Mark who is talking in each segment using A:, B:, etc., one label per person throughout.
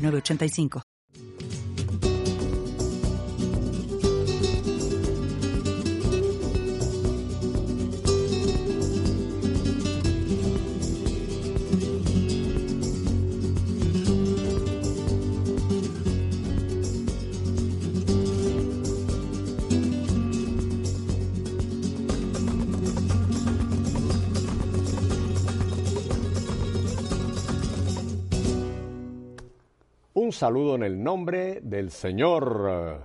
A: 985.
B: Un saludo en el nombre del Señor.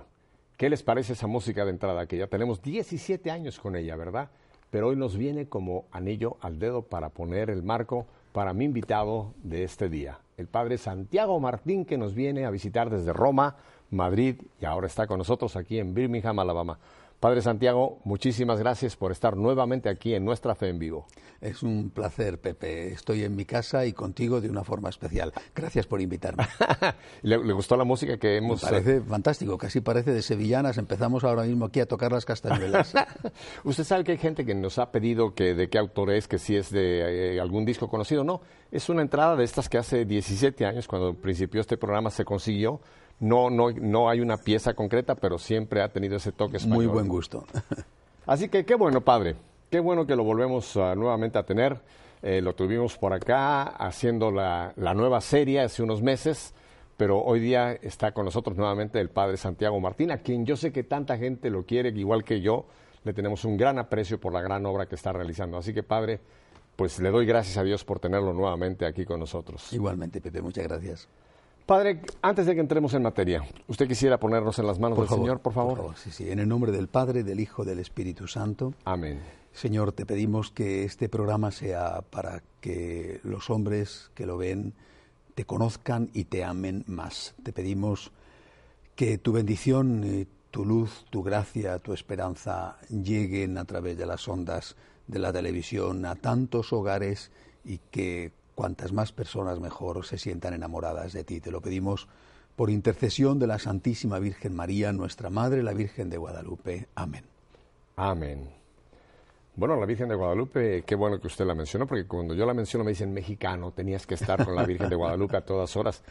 B: ¿Qué les parece esa música de entrada? Que ya tenemos 17 años con ella, ¿verdad? Pero hoy nos viene como anillo al dedo para poner el marco para mi invitado de este día, el padre Santiago Martín, que nos viene a visitar desde Roma, Madrid y ahora está con nosotros aquí en Birmingham, Alabama. Padre Santiago, muchísimas gracias por estar nuevamente aquí en Nuestra Fe en Vivo.
C: Es un placer, Pepe. Estoy en mi casa y contigo de una forma especial. Gracias por invitarme.
B: ¿Le, gustó la música que hemos...?
C: Me parece fantástico, casi parece de sevillanas. Empezamos ahora mismo aquí a tocar las castañuelas.
B: Usted sabe que hay gente que nos ha pedido que de qué autor es, que si es de eh, algún disco conocido. No, es una entrada de estas que hace 17 años, cuando principió este programa, se consiguió no, no, no hay una pieza concreta, pero siempre ha tenido ese toque español.
C: Muy buen gusto.
B: Así que qué bueno, padre. Qué bueno que lo volvemos uh, nuevamente a tener. Eh, lo tuvimos por acá haciendo la, la, nueva serie hace unos meses, pero hoy día está con nosotros nuevamente el padre Santiago Martín, a quien yo sé que tanta gente lo quiere, igual que yo. Le tenemos un gran aprecio por la gran obra que está realizando. Así que, padre, pues le doy gracias a Dios por tenerlo nuevamente aquí con nosotros.
C: Igualmente, Pepe, muchas gracias.
B: Padre, antes de que entremos en materia, ¿usted quisiera ponernos en las manos del Señor, por favor?
C: Por favor, sí, sí. En el nombre del Padre, del Hijo, del Espíritu Santo.
B: Amén.
C: Señor, te pedimos que este programa sea para que los hombres que lo ven te conozcan y te amen más. Te pedimos que tu bendición, tu luz, tu gracia, tu esperanza lleguen a través de las ondas de la televisión a tantos hogares y que cuantas más personas mejor se sientan enamoradas de ti. Te lo pedimos por intercesión de la Santísima Virgen María, nuestra Madre, la Virgen de Guadalupe. Amén.
B: Amén. Bueno, la Virgen de Guadalupe, qué bueno que usted la mencionó, porque cuando yo la menciono me dicen mexicano, tenías que estar con la Virgen de Guadalupe a todas horas.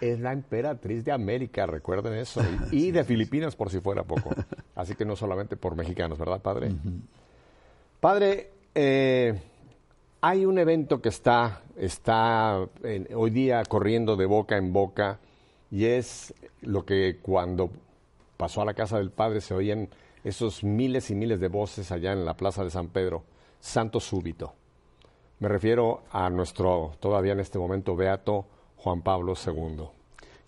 B: Es la emperatriz de América, recuerden eso, y, de Filipinas por si fuera poco. Así que no solamente por mexicanos, ¿verdad, padre? Padre, eh, hay un evento que está, está hoy día corriendo de boca en boca y es lo que cuando pasó a la casa del Padre se oían esos miles y miles de voces allá en la Plaza de San Pedro, santo súbito. Me refiero a nuestro, todavía en este momento, beato Juan Pablo II.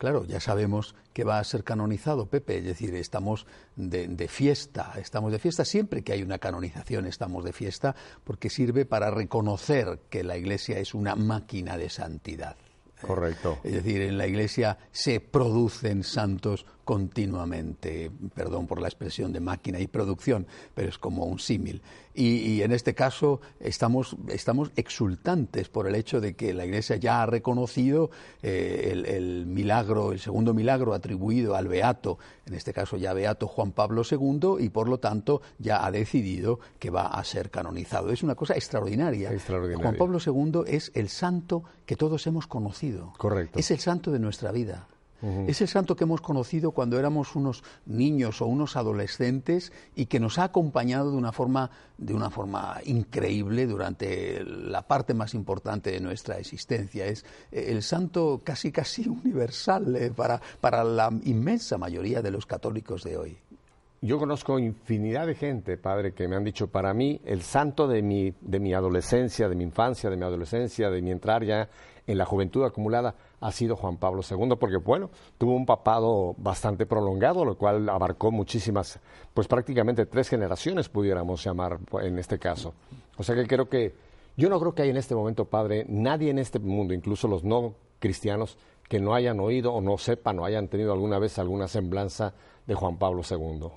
C: Claro, ya sabemos que va a ser canonizado, Pepe, es decir, estamos de, fiesta, estamos de fiesta, siempre que hay una canonización estamos de fiesta, porque sirve para reconocer que la Iglesia es una máquina de santidad.
B: Correcto.
C: Es decir, en la Iglesia se producen santos continuamente, perdón por la expresión de máquina y producción, pero es como un símil. Y, en este caso estamos, estamos exultantes por el hecho de que la Iglesia ya ha reconocido eh, el, el, milagro, el segundo milagro atribuido al Beato, en este caso ya Beato Juan Pablo II, y por lo tanto ya ha decidido que va a ser canonizado. Es una cosa extraordinaria.
B: extraordinaria.
C: Juan Pablo II es el santo que todos hemos conocido.
B: Correcto.
C: Es el santo de nuestra vida. Es el santo que hemos conocido cuando éramos unos niños o unos adolescentes y que nos ha acompañado de una forma, de una forma increíble durante la parte más importante de nuestra existencia. Es eh, el santo casi casi universal eh, para, para la inmensa mayoría de los católicos de hoy.
B: Yo conozco infinidad de gente, padre, que me han dicho, para mí, el santo de mi, de mi adolescencia, de mi infancia, de mi adolescencia, de mi entrar ya en la juventud acumulada, ha sido Juan Pablo II, porque bueno, tuvo un papado bastante prolongado, lo cual abarcó muchísimas, pues prácticamente tres generaciones pudiéramos llamar en este caso. O sea que creo que, yo no creo que hay en este momento, padre, nadie en este mundo, incluso los no cristianos, que no hayan oído o no sepan o hayan tenido alguna vez alguna semblanza de Juan Pablo II.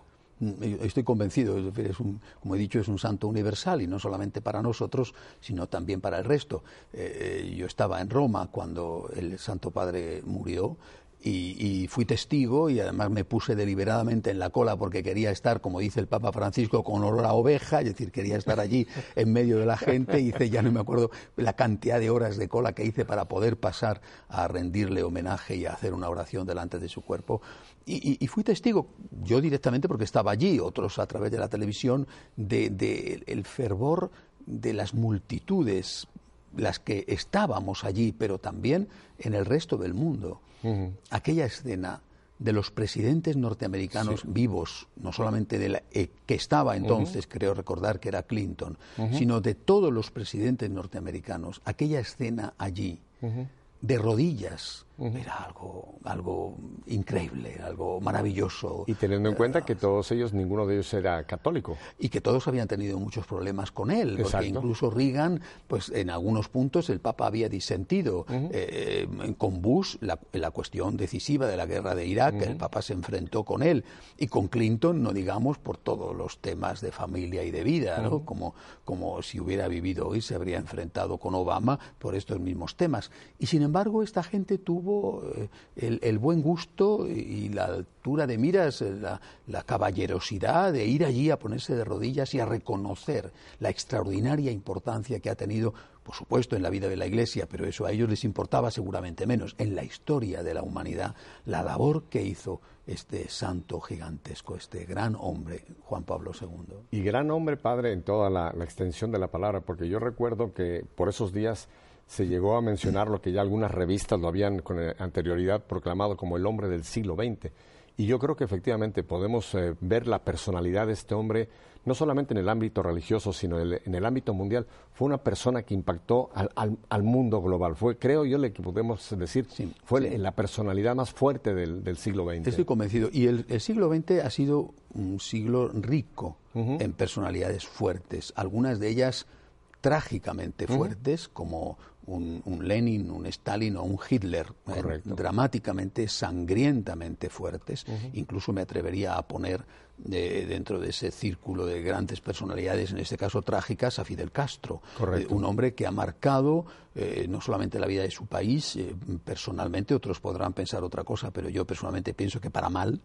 C: Mm, estoy convencido, es como he dicho, es un santo universal y no solamente para nosotros, sino también para el resto. Eh, eh, yo estaba en Roma cuando el Santo Padre murió y, fui testigo y además me puse deliberadamente en la cola porque quería estar, como dice el Papa Francisco, con olor a oveja, es decir, quería estar allí en medio de la gente. Hice, ya no me acuerdo, la cantidad de horas de cola que hice para poder pasar a rendirle homenaje y a hacer una oración delante de su cuerpo. Y, fui testigo, yo directamente porque estaba allí, otros a través de la televisión, del de, el fervor de las multitudes, las que estábamos allí, pero también en el resto del mundo aquella escena de los presidentes norteamericanos vivos, no solamente de la, eh, que estaba entonces, creo recordar que era Clinton, sino de todos los presidentes norteamericanos, aquella escena allí, de rodillas, era algo, algo increíble, algo maravilloso.
B: Y teniendo en cuenta que todos ellos, ninguno de ellos era católico.
C: Y que todos habían tenido muchos problemas con él, porque incluso Reagan, pues en algunos puntos el Papa había disentido. Eh, con Bush, la, la, cuestión decisiva de la guerra de Irak, el Papa se enfrentó con él. Y con Clinton, no digamos, por todos los temas de familia y de vida, ¿no? como, como si hubiera vivido hoy, se habría enfrentado con Obama por estos mismos temas. Y sin embargo, esta gente tuvo eh, el, buen gusto y la altura de miras, eh, la, caballerosidad de ir allí a ponerse de rodillas y a reconocer la extraordinaria importancia que ha tenido, por supuesto, en la vida de la Iglesia, pero eso a ellos les importaba seguramente menos, en la historia de la humanidad, la labor que hizo este santo gigantesco, este gran hombre, Juan Pablo II.
B: Y gran hombre, padre, en toda la extensión de la palabra, porque yo recuerdo que por esos días se llegó a mencionar lo que ya algunas revistas lo habían con anterioridad proclamado como el hombre del siglo XX. Y yo creo que efectivamente podemos eh, ver la personalidad de este hombre, no solamente en el ámbito religioso, sino en el, ámbito mundial. Fue una persona que impactó al, mundo global. Fue, creo yo, le que podemos decir, fue la personalidad más fuerte del, siglo XX.
C: Estoy convencido. Y el, siglo XX ha sido un siglo rico en personalidades fuertes. Algunas de ellas trágicamente fuertes, como un, Lenin, un Stalin o un Hitler, eh, dramáticamente, sangrientamente fuertes. Incluso me atrevería a poner dentro de ese círculo de grandes personalidades, en este caso trágicas, a Fidel Castro, eh, un hombre que ha marcado eh, no solamente la vida de su país, eh, personalmente, otros podrán pensar otra cosa, pero yo personalmente pienso que para mal,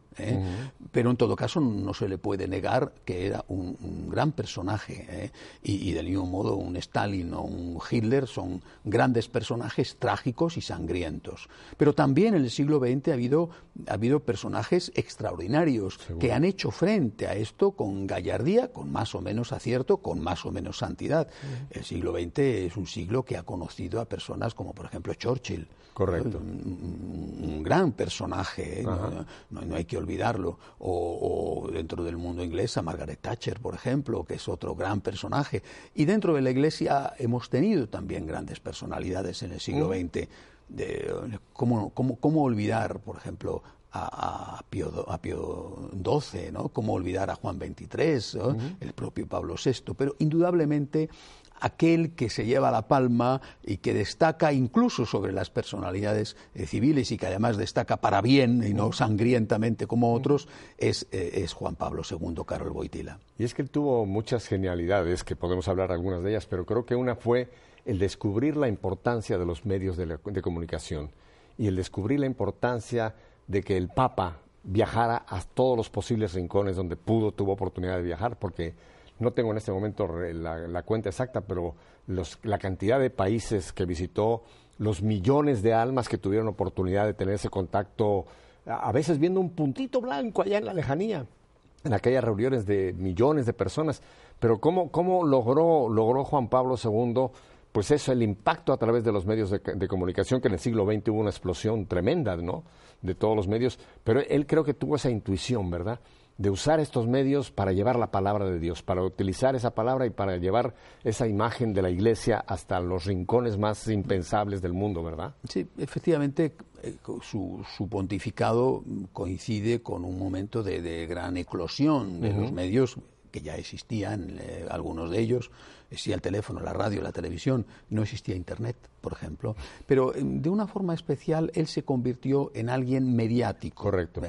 C: pero en todo caso no se le puede negar que era un, gran personaje y, y, del mismo modo un Stalin o un Hitler son grandes personajes trágicos y sangrientos. Pero también en el siglo XX ha habido, ha habido personajes extraordinarios que han hecho frente a esto con gallardía, con más o menos acierto, con más o menos santidad. El siglo XX es un siglo que ha conocido a personas como, por ejemplo, Churchill.
B: Correcto.
C: Un, gran personaje, ¿eh? no, hay que olvidarlo. O, dentro del mundo inglés a Margaret Thatcher, por ejemplo, que es otro gran personaje. Y dentro de la Iglesia hemos tenido también grandes personalidades en el siglo XX. De, ¿cómo, cómo, cómo olvidar, por ejemplo, a, a, Pío, a Pío XII, ¿no? Cómo olvidar a Juan XXIII, el propio Pablo VI, pero indudablemente aquel que se lleva la palma y que destaca incluso sobre las personalidades eh, civiles y que además destaca para bien y no sangrientamente como otros, es, eh, es Juan Pablo II, Carol Boitila.
B: Y es que él tuvo muchas genialidades, que podemos hablar algunas de ellas, pero creo que una fue el descubrir la importancia de los medios de, de comunicación y el descubrir la importancia de que el Papa viajara a todos los posibles rincones donde pudo, tuvo oportunidad de viajar, porque no tengo en este momento la, cuenta exacta, pero la cantidad de países que visitó, los millones de almas que tuvieron oportunidad de tener ese contacto, a veces viendo un puntito blanco allá en la lejanía, en aquellas reuniones de millones de personas. Pero cómo, cómo logró, logró Juan Pablo II pues eso, el impacto a través de los medios de, comunicación, que en el siglo XX hubo una explosión tremenda, ¿no? De todos los medios, pero él creo que tuvo esa intuición, ¿verdad? De usar estos medios para llevar la palabra de Dios, para utilizar esa palabra y para llevar esa imagen de la iglesia hasta los rincones más impensables del mundo, ¿verdad?
C: Sí, efectivamente, eh, su, pontificado coincide con un momento de, gran eclosión de los medios que ya existían eh, algunos de ellos, existía el teléfono, la radio, la televisión, no existía Internet, por ejemplo, pero eh, de una forma especial él se convirtió en alguien mediático.
B: Correcto.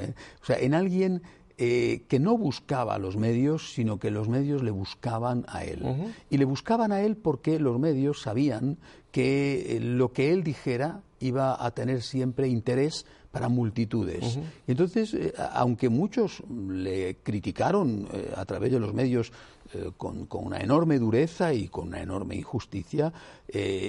C: O sea, en alguien que no buscaba a los medios, sino que los medios le buscaban a él. Y le buscaban a él porque los medios sabían que lo que él dijera iba a tener siempre interés para multitudes. Y entonces, eh, aunque muchos le criticaron eh, a través de los medios eh, con, una enorme dureza y con una enorme injusticia,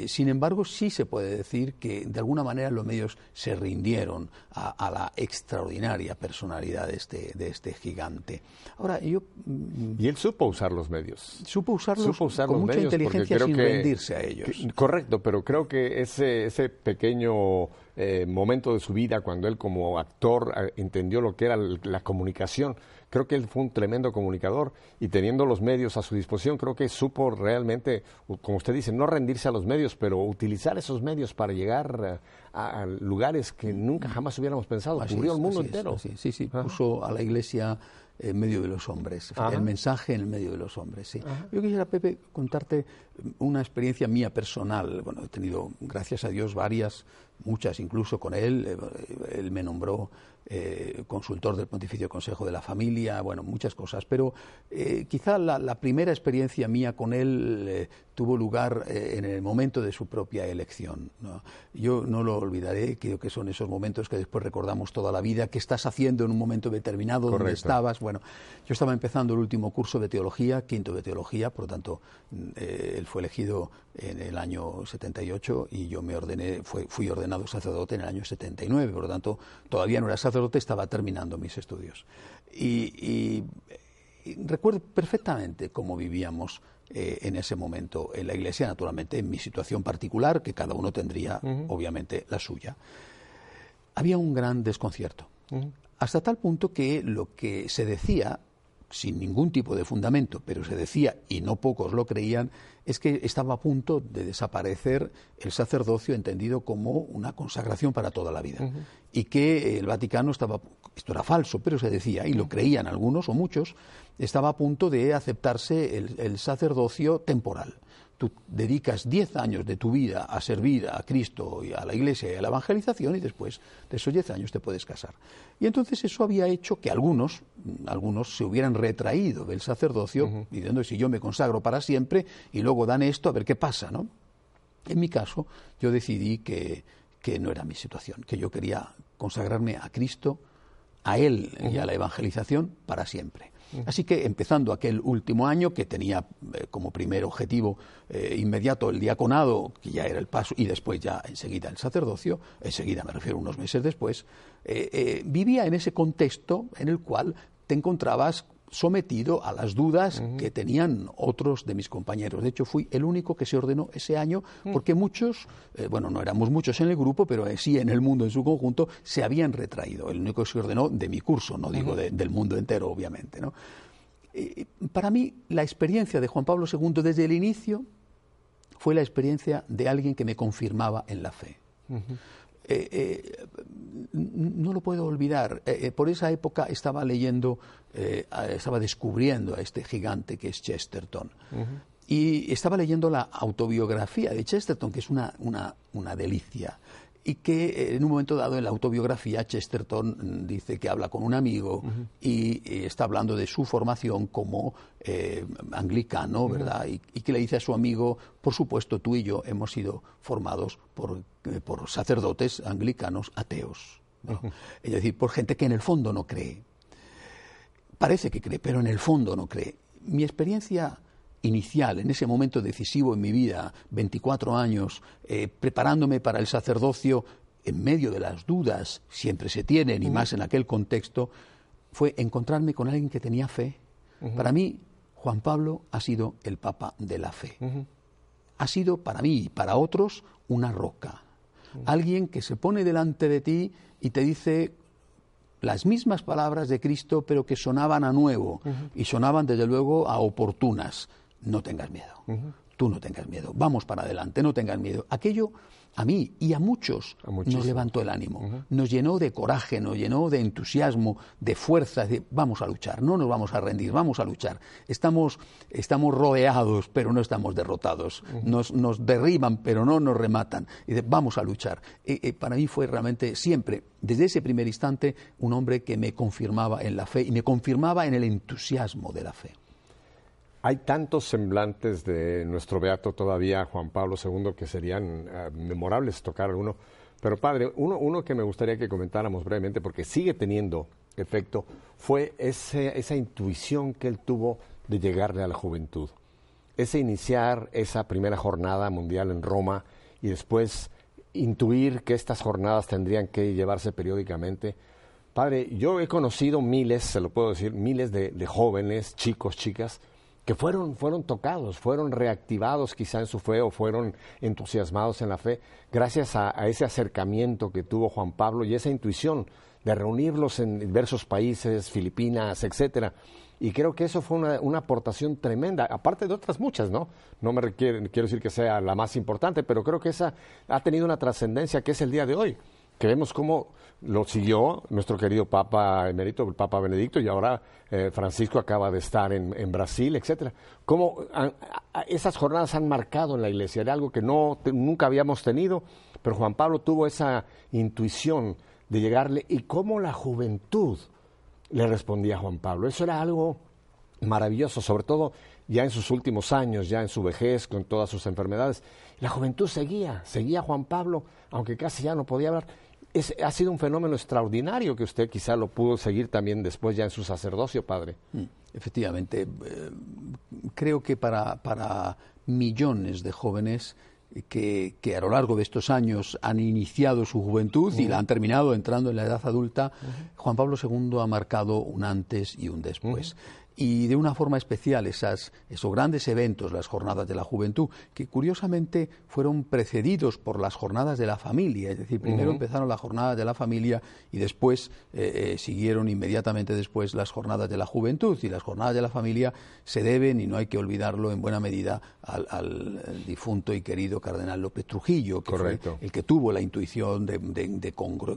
C: sin embargo, sí se puede decir que de alguna manera los medios se rindieron a, la extraordinaria personalidad de este, de este gigante. Ahora, yo...
B: Mm, y él supo usar los medios.
C: Supo usarlos con mucha inteligencia sin rendirse a ellos.
B: correcto, pero creo que ese, ese pequeño eh, momento de su vida cuando él como actor eh, entendió lo que era la comunicación. Creo que él fue un tremendo comunicador y teniendo los medios a su disposición, creo que supo realmente, como usted dice, no rendirse a los medios, pero utilizar esos medios para llegar eh, a, lugares que nunca jamás hubiéramos pensado. Cubrió el mundo entero.
C: sí, sí, puso a la iglesia en medio de los hombres, el mensaje en el medio de los hombres. Sí. Yo quisiera, Pepe, contarte una experiencia mía personal. Bueno, he tenido, gracias a Dios, varias, muchas incluso con él. Eh, él me nombró eh, consultor del Pontificio Consejo de la Familia, bueno, muchas cosas. Pero eh, quizá la, primera experiencia mía con él tuvo lugar en el momento de su propia elección. Yo no lo olvidaré, creo que son esos momentos que después recordamos toda la vida, qué estás haciendo en un momento determinado, dónde estabas. Bueno, yo estaba empezando el último curso de teología, quinto de teología, por lo tanto, él fue elegido en el año 78 y yo me ordené, fui ordenado sacerdote en el año 79, por lo tanto todavía no era sacerdote, estaba terminando mis estudios. Y, recuerdo perfectamente cómo vivíamos eh, en ese momento en la iglesia, naturalmente en mi situación particular, que cada uno tendría obviamente la suya. Había un gran desconcierto, hasta tal punto que lo que se decía sin ningún tipo de fundamento, pero se decía, y no pocos lo creían, es que estaba a punto de desaparecer el sacerdocio entendido como una consagración para toda la vida. Y que el Vaticano estaba, esto era falso, pero se decía, y lo creían algunos o muchos, estaba a punto de aceptarse el sacerdocio temporal tú dedicas 10 años de tu vida a servir a Cristo y a la Iglesia y a la evangelización y después de esos 10 años te puedes casar. Y entonces eso había hecho que algunos, algunos se hubieran retraído del sacerdocio diciendo si yo me consagro para siempre y luego dan esto a ver qué pasa, ¿no? En mi caso, yo decidí que, que no era mi situación, que yo quería consagrarme a Cristo, a Él y a la evangelización para siempre. Así que empezando aquel último año, que tenía eh, como primer objetivo eh, inmediato el diaconado, que ya era el paso, y después ya enseguida el sacerdocio, enseguida me refiero unos meses después, eh, vivía en ese contexto en el cual te encontrabas sometido a las dudas que tenían otros de mis compañeros. De hecho, fui el único que se ordenó ese año mm. porque muchos, eh, bueno, no éramos muchos en el grupo, pero sí en el mundo en su conjunto, se habían retraído. El único que se ordenó de mi curso, no digo del mundo entero, obviamente. ¿no? para mí, la experiencia de Juan Pablo II desde el inicio fue la experiencia de alguien que me confirmaba en la fe. Eh, eh, no lo puedo olvidar. Eh, por esa época estaba leyendo, estaba descubriendo a este gigante que es Chesterton. Y estaba leyendo la autobiografía de Chesterton, que es una, una, una delicia y que eh, en un momento dado en la autobiografía Chesterton mm, dice que habla con un amigo y, está hablando de su formación como eh, anglicano, ¿verdad? Y, que le dice a su amigo, por supuesto, tú y yo hemos sido formados por, eh, por sacerdotes anglicanos ateos. Es decir, por gente que en el fondo no cree. Parece que cree, pero en el fondo no cree. Mi experiencia inicial, en ese momento decisivo en mi vida, 24 años, eh, preparándome para el sacerdocio, en medio de las dudas, siempre se tienen, y más en aquel contexto, fue encontrarme con alguien que tenía fe. Para mí, Juan Pablo ha sido el Papa de la fe. Ha sido para mí y para otros una roca. Alguien que se pone delante de ti y te dice las mismas palabras de Cristo, pero que sonaban a nuevo. Y sonaban desde luego a oportunas no tengas miedo. Tú no tengas miedo. Vamos para adelante, no tengas miedo. Aquello a mí y a muchos nos levantó el ánimo, nos llenó de coraje, nos llenó de entusiasmo, de fuerza, de vamos a luchar, no nos vamos a rendir, vamos a luchar. Estamos, estamos rodeados, pero no estamos derrotados. nos, nos, derriban, pero no nos rematan. Y de, vamos a luchar. Eh, eh, para mí fue realmente siempre, desde ese primer instante, un hombre que me confirmaba en la fe y me confirmaba en el entusiasmo de la fe.
B: Hay tantos semblantes de nuestro beato todavía, Juan Pablo II, que serían eh, memorables tocar alguno. Pero padre, uno, uno que me gustaría que comentáramos brevemente, porque sigue teniendo efecto, fue ese, esa intuición que él tuvo de llegarle a la juventud. Ese iniciar esa primera jornada mundial en Roma y después intuir que estas jornadas tendrían que llevarse periódicamente. Padre, yo he conocido miles, se lo puedo decir, miles de, de jóvenes, chicos, chicas, que fueron, fueron tocados, fueron reactivados quizá en su fe o fueron entusiasmados en la fe, gracias a, ese acercamiento que tuvo Juan Pablo y esa intuición de reunirlos en diversos países, Filipinas, etcétera. Y creo que eso fue una, una, aportación tremenda, aparte de otras muchas, ¿no? No me requiere, quiero decir que sea la más importante, pero creo que esa ha tenido una trascendencia que es el día de hoy que vemos cómo lo siguió nuestro querido Papa emérito, el Papa Benedicto, y ahora eh, Francisco acaba de estar en, Brasil, etcétera. Cómo esas jornadas han marcado en la Iglesia, era algo que no nunca habíamos tenido, pero Juan Pablo tuvo esa intuición de llegarle y cómo la juventud le respondía a Juan Pablo. Eso era algo maravilloso, sobre todo ya en sus últimos años, ya en su vejez, con todas sus enfermedades. La juventud seguía, seguía a Juan Pablo, aunque casi ya no podía hablar ha sido un fenómeno extraordinario que usted quizá lo pudo seguir también después ya en su sacerdocio, padre. Mm,
C: efectivamente, eh, creo que para, para millones de jóvenes que, que, a lo largo de estos años han iniciado su juventud y la han terminado entrando en la edad adulta, Juan Pablo II ha marcado un antes y un después y de una forma especial esas, esos grandes eventos, las jornadas de la juventud, que curiosamente fueron precedidos por las jornadas de la familia, es decir, primero empezaron las jornadas de la familia y después eh, eh, siguieron inmediatamente después las jornadas de la juventud. Y las jornadas de la familia se deben, y no hay que olvidarlo en buena medida, al, difunto y querido cardenal López Trujillo, que fue el que tuvo la intuición de,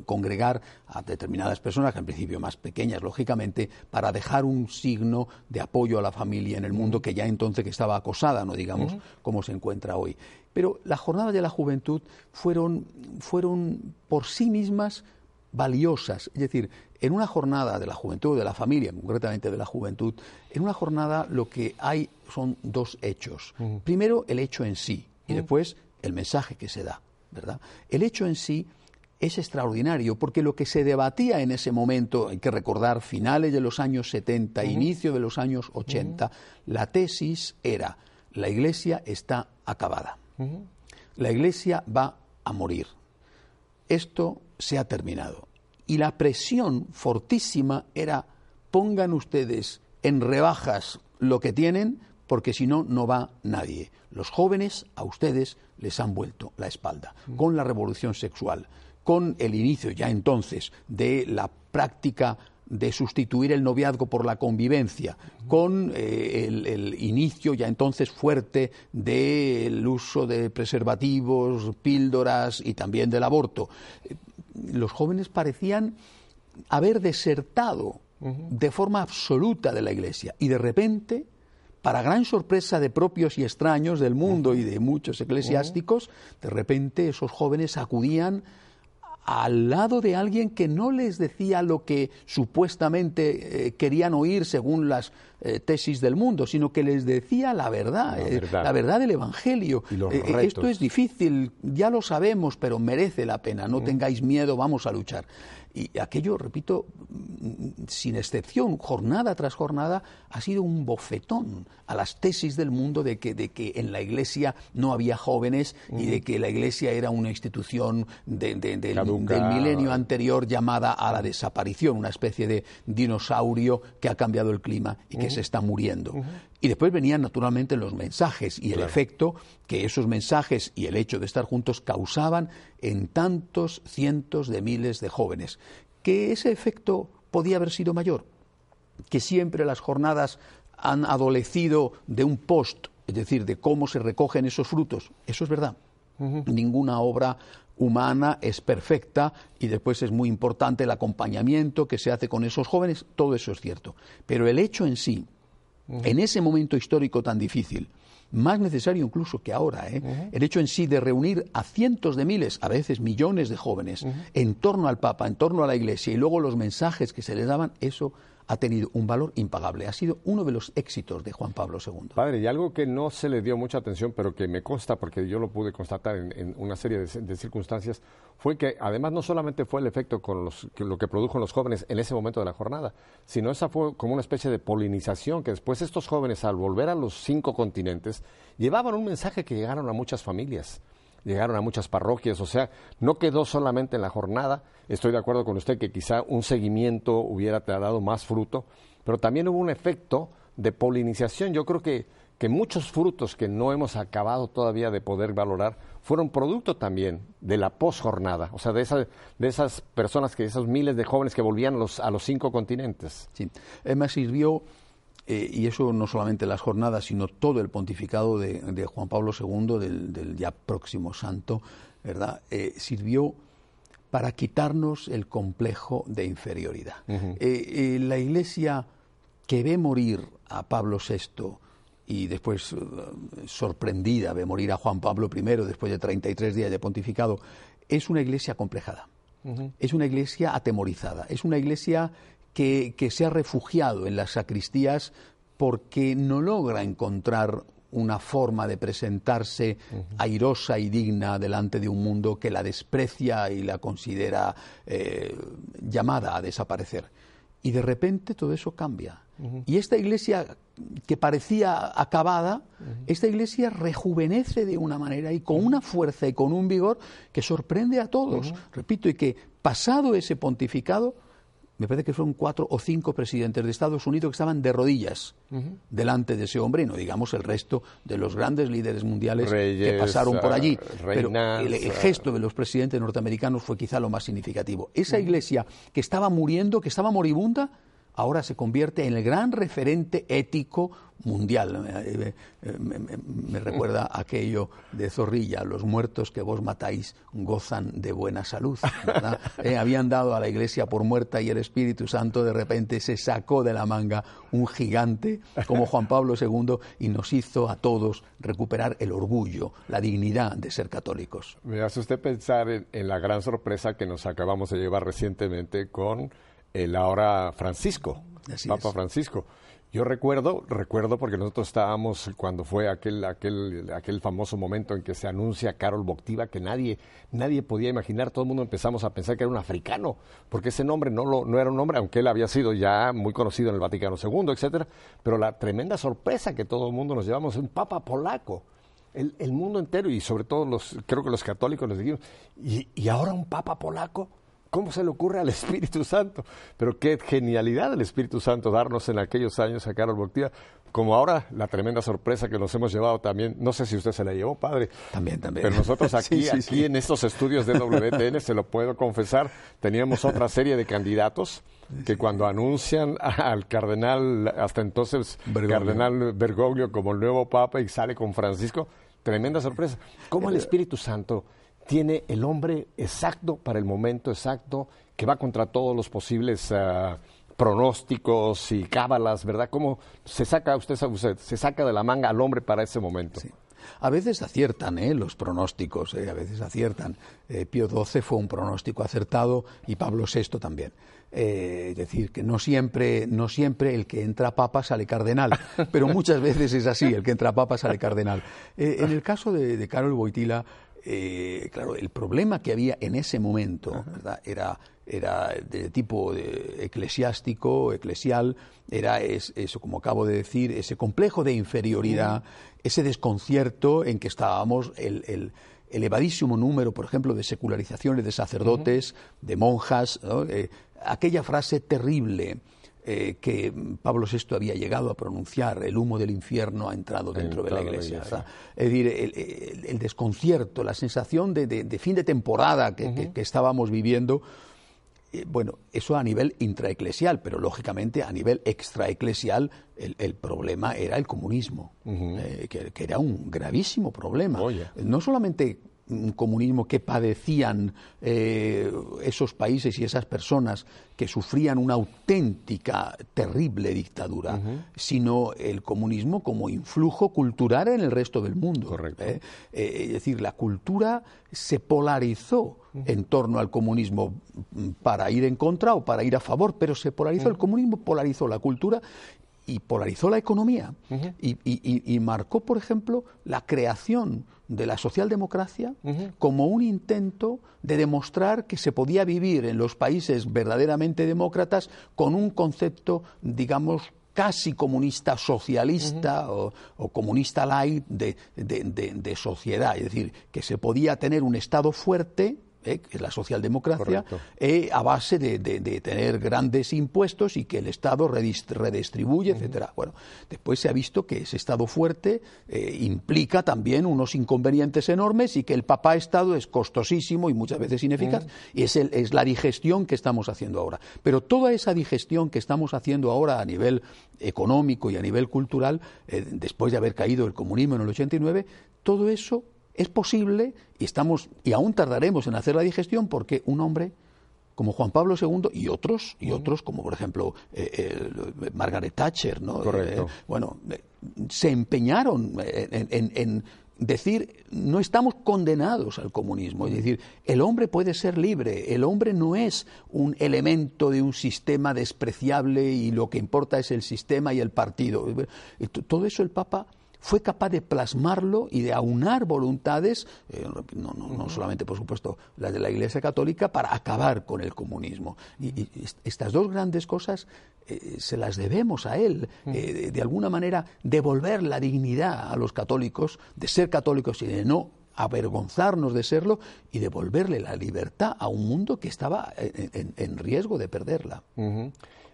C: congregar a determinadas personas, que en principio más pequeñas, lógicamente, para dejar un signo de apoyo a la familia en el mundo que ya entonces que estaba acosada, no digamos como se encuentra hoy. Pero las jornadas de la juventud fueron, fueron por sí mismas valiosas. Es decir, en una jornada de la juventud, de la familia, concretamente de la juventud, en una jornada lo que hay son dos hechos. Primero, el hecho en sí y después el mensaje que se da, ¿verdad? El hecho en sí es extraordinario porque lo que se debatía en ese momento, hay que recordar finales de los años 70, inicio de los años 80, la tesis era, la iglesia está acabada, la iglesia va a morir, esto se ha terminado. Y la presión fortísima era, pongan ustedes en rebajas lo que tienen, porque si no, no va nadie. Los jóvenes a ustedes les han vuelto la espalda, con la revolución sexual, con el inicio ya entonces de la práctica de sustituir el noviazgo por la convivencia, con eh, el, inicio ya entonces fuerte del uso de preservativos, píldoras y también del aborto. Los jóvenes parecían haber desertado de forma absoluta de la Iglesia y de repente, para gran sorpresa de propios y extraños del mundo y de muchos eclesiásticos, de repente esos jóvenes acudían al lado de alguien que no les decía lo que supuestamente eh, querían oír según las eh, tesis del mundo, sino que les decía la verdad, la eh, verdad, del Evangelio. esto es difícil, ya lo sabemos, pero merece la pena, no tengáis miedo, vamos a luchar. Y aquello, repito, sin excepción, jornada tras jornada, ha sido un bofetón a las tesis del mundo de que, de que en la Iglesia no había jóvenes y de que la Iglesia era una institución del, milenio anterior llamada a la desaparición, una especie de dinosaurio que ha cambiado el clima y que se está muriendo. Y después venían naturalmente los mensajes y el efecto que esos mensajes y el hecho de estar juntos causaban en tantos cientos de miles de jóvenes. Que ese efecto podía haber sido mayor, que siempre las jornadas han adolecido de un post, es decir, de cómo se recogen esos frutos. Eso es verdad. Ninguna obra humana es perfecta y después es muy importante el acompañamiento que se hace con esos jóvenes, todo eso es cierto. Pero el hecho en sí, en ese momento histórico tan difícil, más necesario incluso que ahora, ¿eh? el hecho en sí de reunir a cientos de miles, a veces millones de jóvenes, en torno al Papa, en torno a la Iglesia, y luego los mensajes que se les daban, eso ha tenido un valor impagable. Ha sido uno de los éxitos de Juan Pablo II.
B: Padre, y algo que no se le dio mucha atención, pero que me consta, porque yo lo pude constatar en, una serie de, circunstancias, fue que además no solamente fue el efecto con los, lo que produjo en los jóvenes en ese momento de la jornada, sino esa fue como una especie de polinización, que después estos jóvenes, al volver a los cinco continentes, llevaban un mensaje que llegaron a muchas familias llegaron a muchas parroquias, o sea, no quedó solamente en la jornada, estoy de acuerdo con usted que quizá un seguimiento hubiera dado más fruto, pero también hubo un efecto de polinización. Yo creo que, que muchos frutos que no hemos acabado todavía de poder valorar fueron producto también de la posjornada, o sea, de, esa, de esas personas, que esos miles de jóvenes que volvían los, a los cinco continentes.
C: Sí, me sirvió eh, y eso no solamente las jornadas, sino todo el pontificado de, Juan Pablo II, del, ya próximo santo, ¿verdad? Eh, sirvió para quitarnos el complejo de inferioridad. Eh, la Iglesia que ve morir a Pablo VI y después sorprendida ve morir a Juan Pablo I después de 33 días de pontificado, es una iglesia complejada. Es una iglesia atemorizada, es una iglesia que, se ha refugiado en las sacristías porque no logra encontrar una forma de presentarse airosa y digna delante de un mundo que la desprecia y la considera eh, llamada a desaparecer. Y de repente todo eso cambia. Y esta iglesia que parecía acabada, esta iglesia rejuvenece de una manera y con una fuerza y con un vigor que sorprende a todos. Repito, y que pasado ese pontificado, me parece que fueron cuatro o cinco presidentes de Estados Unidos que estaban de rodillas delante de ese hombre, y no digamos el resto de los grandes líderes mundiales que pasaron por allí. Pero el, el, gesto de los presidentes norteamericanos fue quizá lo más significativo. Esa iglesia que estaba muriendo, que estaba moribunda, ahora se convierte en el gran referente ético mundial. Me, recuerda aquello de Zorrilla, los muertos que vos matáis gozan de buena salud. Eh, habían dado a la iglesia por muerta y el Espíritu Santo de repente se sacó de la manga un gigante como Juan Pablo II y nos hizo a todos recuperar el orgullo, la dignidad de ser católicos.
B: Me hace usted pensar en la gran sorpresa que nos acabamos de llevar recientemente con el ahora Francisco, Papa Francisco. Yo recuerdo, recuerdo porque nosotros estábamos cuando fue aquel, aquel, aquel famoso momento en que se anuncia Carol Boctiva, que nadie, nadie podía imaginar, todo el mundo empezamos a pensar que era un africano, porque ese nombre no, lo, no era un nombre, aunque él había sido ya muy conocido en el Vaticano II, etcétera, pero la tremenda sorpresa que todo el mundo nos llevamos, un papa polaco. El, el mundo entero y sobre todo los, creo que los católicos les dijimos, ¿y, y ahora un papa polaco? ¿Cómo se le ocurre al Espíritu Santo? Pero qué genialidad del Espíritu Santo darnos en aquellos años a Carol Boctía, como ahora la tremenda sorpresa que nos hemos llevado también, no sé si usted se la llevó, padre.
C: También, también.
B: Pero nosotros aquí, aquí en estos estudios de WTN, se lo puedo confesar, teníamos otra serie de candidatos que cuando anuncian al cardenal, hasta entonces, cardenal Bergoglio como el nuevo papa y sale con Francisco, tremenda sorpresa. ¿Cómo el Espíritu Santo tiene el hombre exacto para el momento exacto, que va contra todos los posibles ah, pronósticos y cábalas, ¿verdad? ¿Cómo se saca usted, se saca de la manga al hombre para ese momento?
C: A veces aciertan ¿eh? los pronósticos, ¿eh? a veces aciertan. Eh, Pío XII fue un pronóstico acertado y Pablo VI también. Es decir, que no siempre, no siempre el que entra papa sale cardenal, pero muchas veces es así, el que entra papa sale cardenal. en el caso de, de Carol Boitila, eh, claro, el problema que había en ese momento era era de tipo eclesiástico, eclesial, era eso, como acabo de decir, ese complejo de inferioridad, ese desconcierto en que estábamos, el, elevadísimo número, por ejemplo, de secularizaciones de sacerdotes, de monjas, eh, aquella frase terrible eh, que Pablo VI había llegado a pronunciar, el humo del infierno ha entrado dentro de la iglesia. Es decir, el, desconcierto, la sensación de, fin de temporada que, estábamos viviendo, eh, bueno, eso a nivel intraeclesial, pero lógicamente a nivel extraeclesial el, problema era el comunismo, eh, que, era un gravísimo problema. No solamente comunismo que padecían eh, esos países y esas personas que sufrían una auténtica, terrible dictadura, sino el comunismo como influjo cultural en el resto del mundo.
B: Correcto.
C: ¿eh? Eh, es decir, la cultura se polarizó en torno al comunismo para ir en contra o para ir a favor, pero se polarizó, el comunismo polarizó la cultura y polarizó la economía y, marcó, por ejemplo, la creación de la socialdemocracia como un intento de demostrar que se podía vivir en los países verdaderamente demócratas con un concepto, digamos, casi comunista socialista o, comunista light de sociedad, es decir, que se podía tener un Estado fuerte, ¿eh? que es la socialdemocracia, eh, a base de, tener grandes impuestos y que el Estado redistribuye, etcétera. Bueno, después se ha visto que ese Estado fuerte eh, implica también unos inconvenientes enormes y que el papá Estado es costosísimo y muchas veces ineficaz, y es, es la digestión que estamos haciendo ahora. Pero toda esa digestión que estamos haciendo ahora a nivel económico y a nivel cultural, después de haber caído el comunismo en el 89, todo eso es posible y estamos y aún tardaremos en hacer la digestión porque un hombre como Juan Pablo II y otros y otros como por ejemplo eh, Margaret Thatcher, ¿no?
B: Correcto.
C: Eh, bueno, eh, se empeñaron en, decir no estamos condenados al comunismo, es decir, el hombre puede ser libre, el hombre no es un elemento de un sistema despreciable y lo que importa es el sistema y el partido. Todo eso el Papa fue capaz de plasmarlo y de aunar voluntades, eh, no, solamente, por supuesto, las de la Iglesia Católica, para acabar con el comunismo. Y, estas dos grandes cosas eh, se las debemos a él, eh, de, alguna manera devolver la dignidad a los católicos de ser católicos y de no avergonzarnos de serlo y devolverle la libertad a un mundo que estaba en, riesgo de perderla.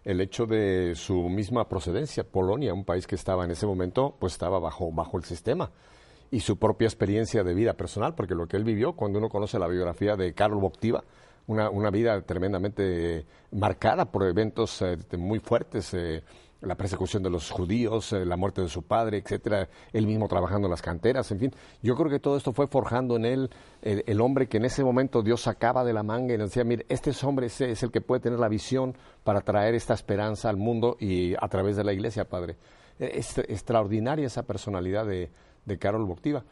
B: El hecho de su misma procedencia, Polonia, un país que estaba en ese momento, pues estaba bajo, bajo el sistema y su propia experiencia de vida personal, porque lo que él vivió, cuando uno conoce la biografía de Karol Wojtyła, una, una vida tremendamente marcada por eventos eh, muy fuertes, eh, la persecución de los judíos, eh, la muerte de su padre, etcétera, él mismo trabajando en las canteras, en fin. Yo creo que todo esto fue forjando en él el, hombre que en ese momento Dios sacaba de la manga y le decía, mire, este hombre es, es, el que puede tener la visión para traer esta esperanza al mundo y a través de la iglesia, Padre. E, es extraordinaria esa personalidad de, de Carol Boctiva.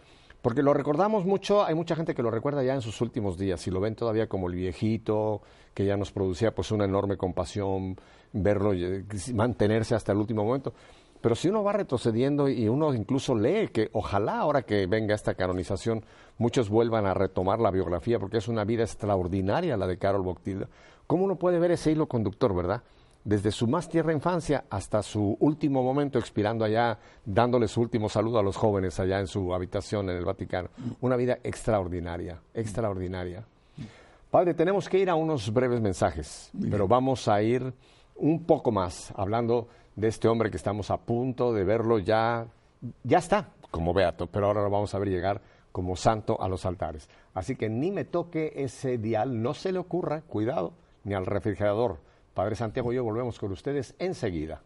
B: Porque lo recordamos mucho, hay mucha gente que lo recuerda ya en sus últimos días y lo ven todavía como el viejito, que ya nos producía pues una enorme compasión verlo mantenerse hasta el último momento. Pero si uno va retrocediendo y uno incluso lee que ojalá ahora que venga esta canonización muchos vuelvan a retomar la biografía porque es una vida extraordinaria la de Carol Boctilda. ¿Cómo uno puede ver ese hilo conductor, verdad? Desde su más tierna infancia hasta su último momento expirando allá, dándole su último saludo a los jóvenes allá en su habitación en el Vaticano. Una vida extraordinaria, extraordinaria. Padre, tenemos que ir a unos breves mensajes, pero vamos a ir un poco más hablando de este hombre que estamos a punto de verlo ya, ya está como beato, pero ahora lo vamos a ver llegar como santo a los altares. Así que ni me toque ese dial, no se le ocurra, cuidado, ni al refrigerador Padre Santiago y yo volvemos con ustedes enseguida.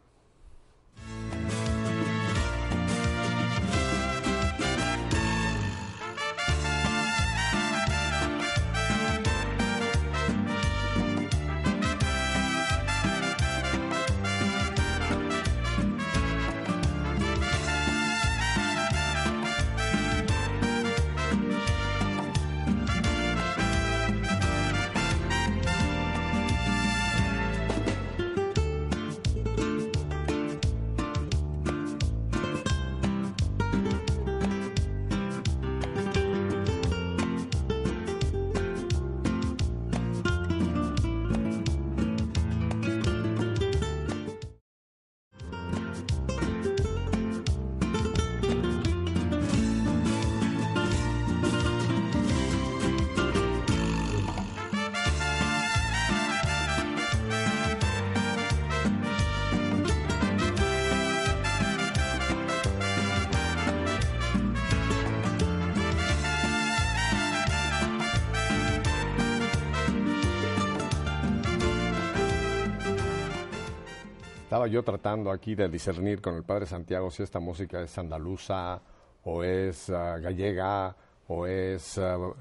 B: Estaba yo tratando aquí de discernir con el Padre Santiago si esta música es andaluza o es ah, gallega o es, uh,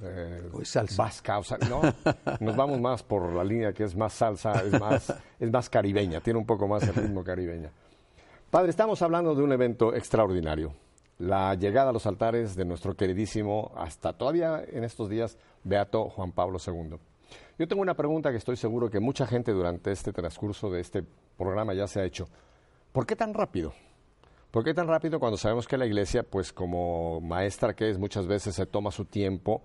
C: o es salsa.
B: vasca, o sea, no, nos vamos más por la línea que es más salsa, es más, es más caribeña, tiene un poco más el ritmo caribeña. Padre, estamos hablando de un evento extraordinario, la llegada a los altares de nuestro queridísimo, hasta todavía en estos días, Beato Juan Pablo II. Yo tengo una pregunta que estoy seguro que mucha gente durante este transcurso de este programa ya se ha hecho. ¿Por qué tan rápido? ¿Por qué tan rápido cuando sabemos que la iglesia, pues como maestra que es, muchas veces se toma su tiempo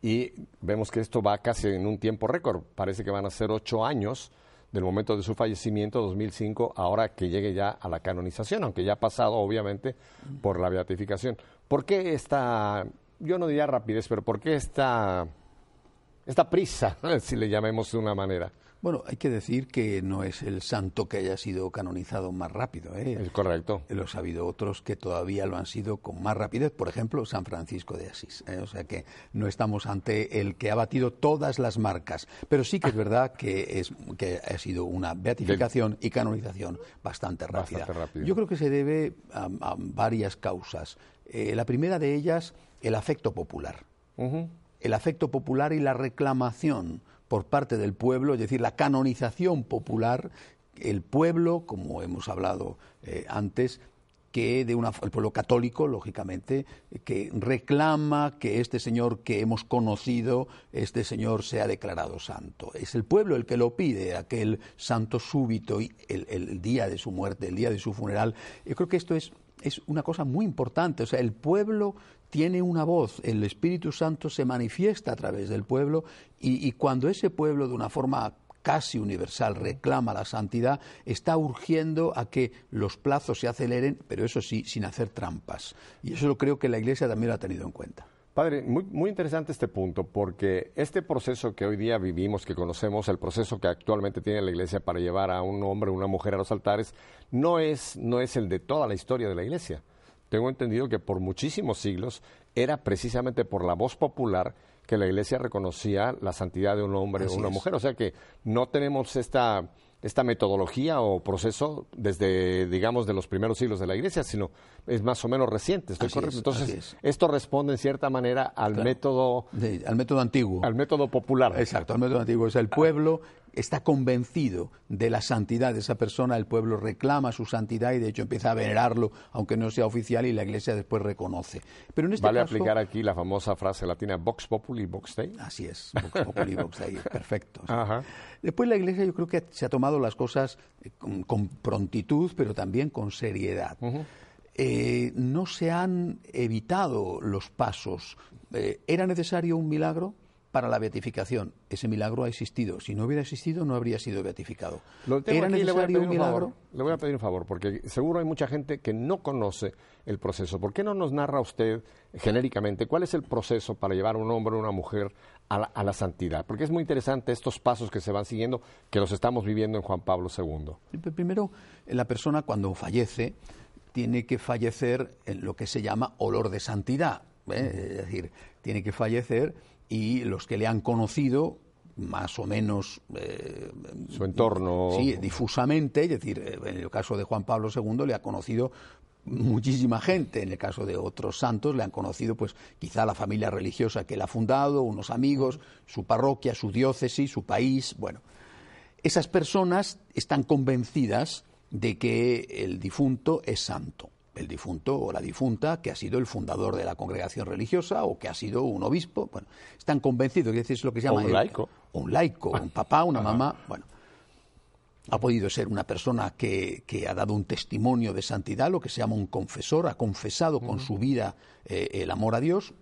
B: y vemos que esto va casi en un tiempo récord? Parece que van a ser ocho años del momento de su fallecimiento, 2005, ahora que llegue ya a la canonización, aunque ya ha pasado, obviamente, por la beatificación. ¿Por qué esta, yo no diría rapidez, pero por qué esta, esta prisa, si le llamemos de una manera?
C: Bueno, hay que decir que no es el santo que haya sido canonizado más rápido. ¿eh?
B: Es correcto.
C: Los ha habido otros que todavía lo han sido con más rapidez, por ejemplo, San Francisco de Asís. ¿eh? O sea que no estamos ante el que ha batido todas las marcas. Pero sí que es verdad que, es, que ha sido una beatificación y canonización bastante rápida.
B: Bastante rápido.
C: Yo creo que se debe a, a varias causas. Eh, la primera de ellas, el afecto popular. El afecto popular y la reclamación por parte del pueblo, es decir, la canonización popular, el pueblo, como hemos hablado eh, antes, que de una, el pueblo católico, lógicamente, que reclama que este señor que hemos conocido, este señor sea declarado santo. Es el pueblo el que lo pide, aquel santo súbito, el, el día de su muerte, el día de su funeral. Yo creo que esto es, es una cosa muy importante. O sea, el pueblo tiene una voz, el Espíritu Santo se manifiesta a través del pueblo y, y, cuando ese pueblo de una forma casi universal reclama la santidad, está urgiendo a que los plazos se aceleren, pero eso sí, sin hacer trampas. Y eso creo que la Iglesia también lo ha tenido en cuenta.
B: Padre, muy, muy, interesante este punto, porque este proceso que hoy día vivimos, que conocemos, el proceso que actualmente tiene la Iglesia para llevar a un hombre o una mujer a los altares, no es, no es el de toda la historia de la Iglesia tengo entendido que por muchísimos siglos era precisamente por la voz popular que la Iglesia reconocía la santidad de un hombre o una mujer. O sea que no tenemos esta, esta metodología o proceso desde, digamos, de los primeros siglos de la Iglesia, sino es más o menos reciente. ¿Estoy correcto?
C: Es,
B: Entonces, esto responde en cierta manera al
C: claro.
B: método...
C: De, al método antiguo.
B: Al método popular.
C: Exacto, al método antiguo. Es el pueblo está convencido de la santidad de esa persona, el pueblo reclama su santidad y de hecho empieza a venerarlo, aunque no sea oficial, y la Iglesia después reconoce. Pero en este
B: vale
C: caso,
B: aplicar aquí la famosa frase latina Vox Populi, Vox Dei.
C: Así es, Vox Populi, Vox Dei, perfecto.
B: Ajá.
C: Después la Iglesia yo creo que se ha tomado las cosas con, con prontitud, pero también con seriedad. Uh -huh. eh, no se han evitado los pasos. Eh, ¿Era necesario un milagro? Para la beatificación. Ese milagro ha existido. Si no hubiera existido, no habría sido beatificado.
B: ¿Era aquí, necesario un milagro? Un le voy a pedir un favor, porque seguro hay mucha gente que no conoce el proceso. ¿Por qué no nos narra usted genéricamente cuál es el proceso para llevar a un hombre o una mujer a la, a la, santidad? Porque es muy interesante estos pasos que se van siguiendo, que los estamos viviendo en Juan Pablo II.
C: Primero, la persona cuando fallece tiene que fallecer en lo que se llama olor de santidad. ¿eh? Es decir, tiene que fallecer y los que le han conocido más o menos
B: eh, su entorno.
C: sí difusamente es decir en el caso de Juan Pablo II le ha conocido muchísima gente en el caso de otros santos le han conocido pues quizá la familia religiosa que él ha fundado unos amigos su parroquia su diócesis su país bueno. Esas personas están convencidas de que el difunto es santo el difunto o la difunta que ha sido el fundador de la congregación religiosa o que ha sido un obispo, bueno, están convencidos, que es lo que se llama
B: o un laico,
C: un laico, un papá, una mamá, bueno, ha podido ser una persona que, que, ha dado un testimonio de santidad, lo que se llama un confesor, ha confesado con uh -huh. su vida eh, el amor a Dios,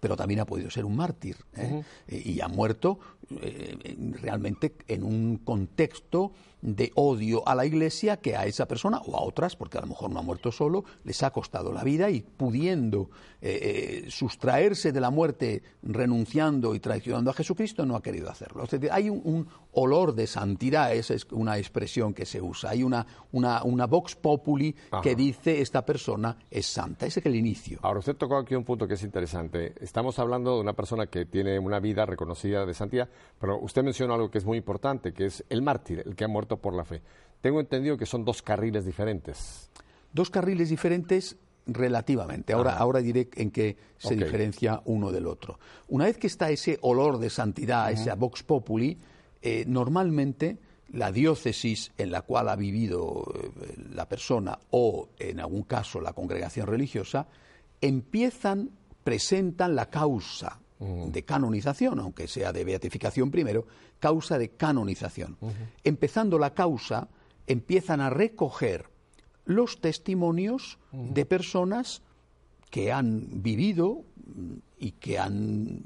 C: pero también ha podido ser un mártir ¿eh? uh -huh. y ha muerto eh, realmente en un contexto de odio a la Iglesia que a esa persona o a otras, porque a lo mejor no ha muerto solo, les ha costado la vida y pudiendo eh, eh, sustraerse de la muerte renunciando y traicionando a Jesucristo, no ha querido hacerlo. Hay un, un, olor de santidad, esa es una expresión que se usa, hay una, una, una vox populi Ajá. que dice esta persona es santa, ese es el inicio.
B: Ahora, usted tocó aquí un punto que es interesante. Estamos hablando de una persona que tiene una vida reconocida de santidad, pero usted menciona algo que es muy importante, que es el mártir, el que ha muerto por la fe. Tengo entendido que son dos carriles diferentes.
C: Dos carriles diferentes relativamente. Ahora, ahora diré en qué se diferencia uno del otro. Una vez que está ese olor de santidad, ese vox populi, eh, normalmente la diócesis en la cual ha vivido eh, la persona o, en algún caso, la congregación religiosa, empiezan, presentan la causa de canonización, aunque sea de beatificación primero, causa de canonización. Empezando la causa, empiezan a recoger los testimonios de personas que han vivido y que han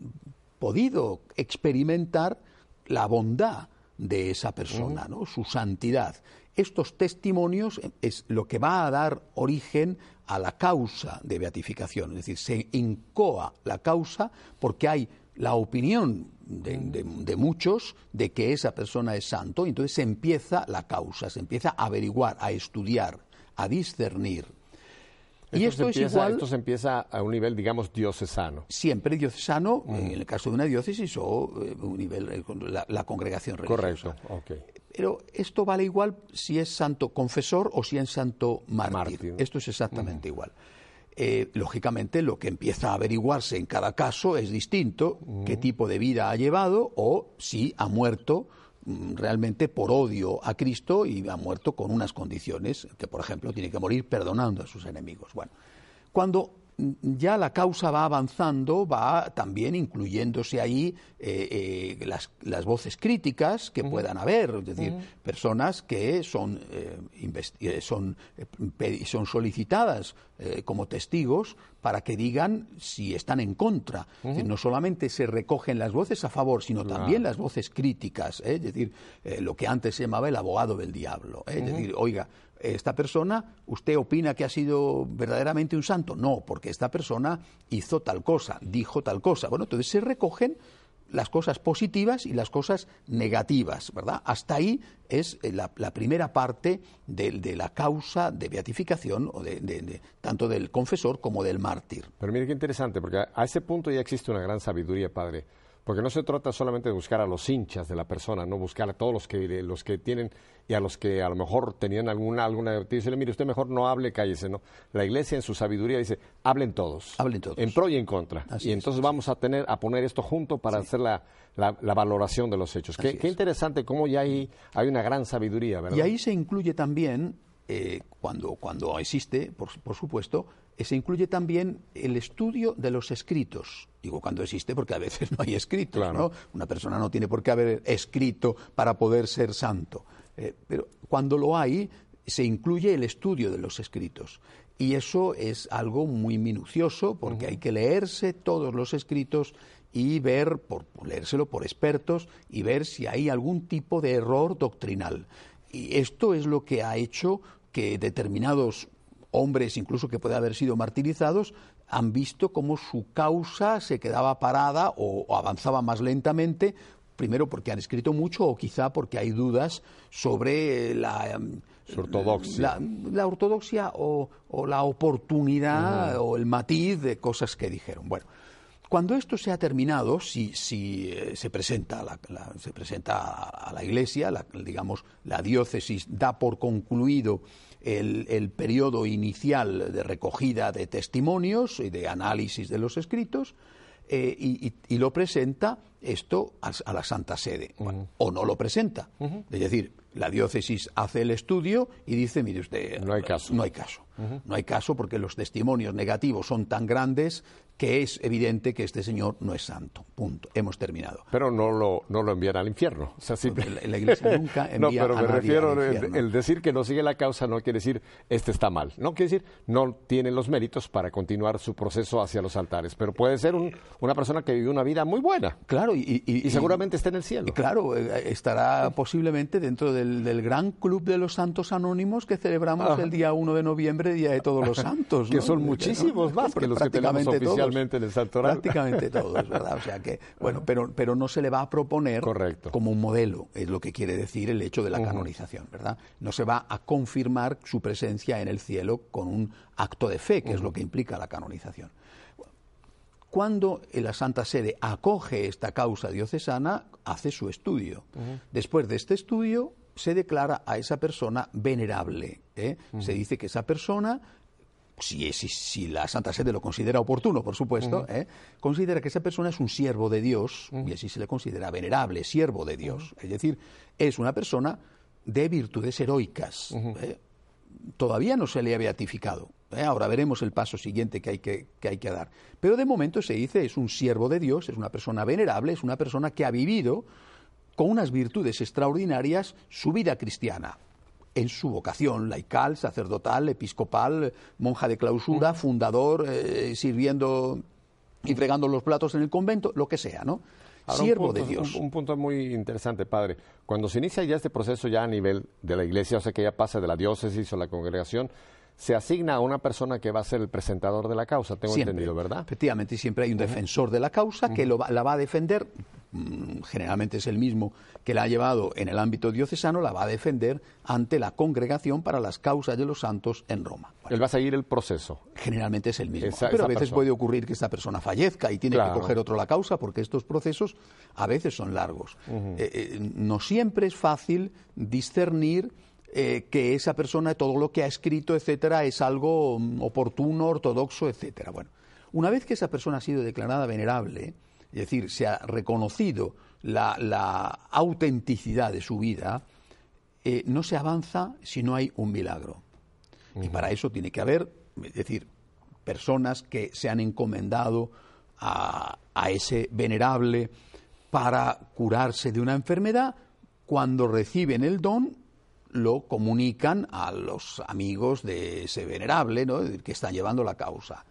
C: podido experimentar la bondad de esa persona, ¿no? su santidad. Estos testimonios es lo que va a dar origen a la causa de beatificación, es decir, se incoa la causa porque hay la opinión de, muchos de que esa persona es santo, y entonces se empieza la causa, se empieza a averiguar, a estudiar, a discernir.
B: y esto es igual. Esto se empieza a un nivel, digamos, diocesano.
C: Siempre diocesano, mm. en el caso de una diócesis o eh, un nivel, la, congregación religiosa.
B: Correcto, ok.
C: Pero esto vale igual si es santo confesor o si es santo mártir. Esto es exactamente igual. Eh, lógicamente lo que empieza a averiguarse en cada caso es distinto, qué tipo de vida ha llevado o si ha muerto mm, realmente por odio a Cristo y ha muerto con unas condiciones, que por ejemplo tiene que morir perdonando a sus enemigos. Bueno, cuando ya la causa va avanzando, va también incluyéndose ahí eh, eh, las, voces críticas que puedan haber, es decir, personas que son, eh, son, son solicitadas como testigos para que digan si están en contra. no solamente se recogen las voces a favor, sino también las voces críticas, es decir, lo que antes se llamaba el abogado del diablo. Es decir, oiga, esta persona, ¿usted opina que ha sido verdaderamente un santo? No, porque esta persona hizo tal cosa, dijo tal cosa. Bueno, entonces se recogen las cosas positivas y las cosas negativas, ¿verdad? Hasta ahí es eh, la, primera parte de, la causa de beatificación, o de, tanto del confesor como del mártir.
B: Pero mire qué interesante, porque a ese punto ya existe una gran sabiduría, padre. Porque no se trata solamente de buscar a los hinchas de la persona, no buscar a todos los que, los que tienen y a los que a lo mejor tenían alguna, alguna, dice, mire, usted mejor no hable, cállese, ¿no? La iglesia en su sabiduría dice, hablen todos.
C: Hablen todos.
B: En pro y en contra. y entonces vamos a tener, a poner esto junto para hacer la, la, valoración de los hechos. Qué, interesante cómo ya hay, hay una gran sabiduría, ¿verdad?
C: Y ahí se incluye también, eh, cuando, cuando existe, por, por supuesto, se incluye también el estudio de los escritos. Digo cuando existe porque a veces no hay escritos, ¿no? Una persona no tiene por qué haber escrito para poder ser santo. Eh, pero cuando lo hay, se incluye el estudio de los escritos. Y eso es algo muy minucioso porque hay que leerse todos los escritos y ver, por, leérselo por expertos y ver si hay algún tipo de error doctrinal. Y esto es lo que ha hecho que determinados hombres incluso que pueden haber sido martirizados, han visto cómo su causa se quedaba parada o, avanzaba más lentamente, primero porque han escrito mucho o quizá porque hay dudas sobre la...
B: Em, ortodoxia.
C: La, ortodoxia o, la oportunidad o el matiz de cosas que dijeron. Bueno, cuando esto se ha terminado, si, si eh, se, presenta se presenta a la Iglesia, digamos, la diócesis da por concluido el, periodo inicial de recogida de testimonios y de análisis de los escritos eh, y, lo presenta esto a, la Santa Sede, o no lo presenta. Es decir, la diócesis hace el estudio y dice, mire usted,
B: no hay caso.
C: No hay caso. No hay caso porque los testimonios negativos son tan grandes que es evidente que este señor no es santo. Punto. Hemos terminado.
B: Pero no lo, no lo envían al infierno.
C: O sea, la, Iglesia nunca envía
B: No, pero
C: me
B: refiero, el, decir que no sigue la causa no quiere decir este está mal. No quiere decir no tiene los méritos para continuar su proceso hacia los altares. Pero puede ser una persona que vivió una vida muy buena.
C: Claro, y,
B: y, seguramente está en el cielo.
C: Claro, eh, estará posiblemente dentro del, gran club de los santos anónimos que celebramos el día 1 de noviembre, Día de Todos los Santos.
B: Que son muchísimos más que los que tenemos oficialmente en el.
C: Prácticamente todos, ¿verdad? O sea que, bueno, pero, pero no se le va a proponer como un modelo, es lo que quiere decir el hecho de la canonización, ¿verdad? No se va a confirmar su presencia en el cielo con un acto de fe, que es lo que implica la canonización. Cuando la Santa Sede acoge esta causa diocesana, hace su estudio. Después de este estudio, se declara a esa persona venerable. ¿eh? Se dice que esa persona si, si, si, la Santa Sede lo considera oportuno, por supuesto, ¿eh? considera que esa persona es un siervo de Dios, y así se le considera venerable, siervo de Dios. Es decir, es una persona de virtudes heroicas. ¿eh? Todavía no se le ha beatificado. ¿eh? Ahora veremos el paso siguiente que hay que, que hay que dar. Pero de momento se dice es un siervo de Dios, es una persona venerable, es una persona que ha vivido con unas virtudes extraordinarias su vida cristiana en su vocación laical, sacerdotal, episcopal, monja de clausura, fundador, eh, sirviendo y fregando los platos en el convento, lo que sea, ¿no? Siervo de Dios.
B: Un, punto muy interesante, padre. Cuando se inicia ya este proceso ya a nivel de la iglesia, o sea que ya pasa de la diócesis o la congregación, se asigna a una persona que va a ser el presentador de la causa, tengo entendido, ¿verdad?
C: Efectivamente, siempre hay un defensor de la causa que la va a defender Mm, generalmente es el mismo que la ha llevado en el ámbito diocesano, la va a defender ante la congregación para las causas de los santos en Roma.
B: Él va a seguir el proceso.
C: Generalmente es el mismo. pero a veces puede ocurrir que esta persona fallezca y tiene que coger otro la causa porque estos procesos a veces son largos. Eh, eh, no siempre es fácil discernir eh, que esa persona, todo lo que ha escrito, etcétera, es algo mm, oportuno, ortodoxo, etcétera. Bueno, una vez que esa persona ha sido declarada venerable, es decir, se ha reconocido la, autenticidad de su vida, eh, no se avanza si no hay un milagro. Y para eso tiene que haber, es decir, personas que se han encomendado a, a ese venerable para curarse de una enfermedad, cuando reciben el don lo comunican a los amigos de ese venerable ¿no? que están llevando la causa.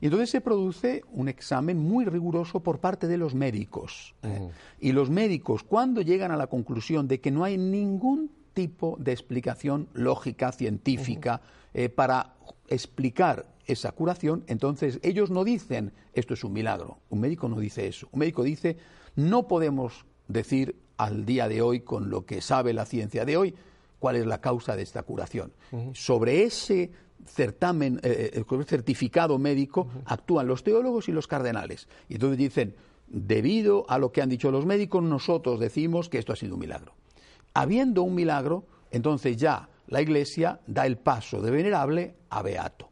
C: Y entonces se produce un examen muy riguroso por parte de los médicos. ¿eh? Y los médicos, cuando llegan a la conclusión de que no hay ningún tipo de explicación lógica, científica, eh, para explicar esa curación, entonces ellos no dicen esto es un milagro. Un médico no dice eso. Un médico dice no podemos decir al día de hoy, con lo que sabe la ciencia de hoy, cuál es la causa de esta curación. Sobre ese certamen, eh, eh certificado médico, actúan los teólogos y los cardenales. Y entonces dicen, debido a lo que han dicho los médicos, nosotros decimos que esto ha sido un milagro. Habiendo un milagro, entonces ya la Iglesia da el paso de venerable a beato.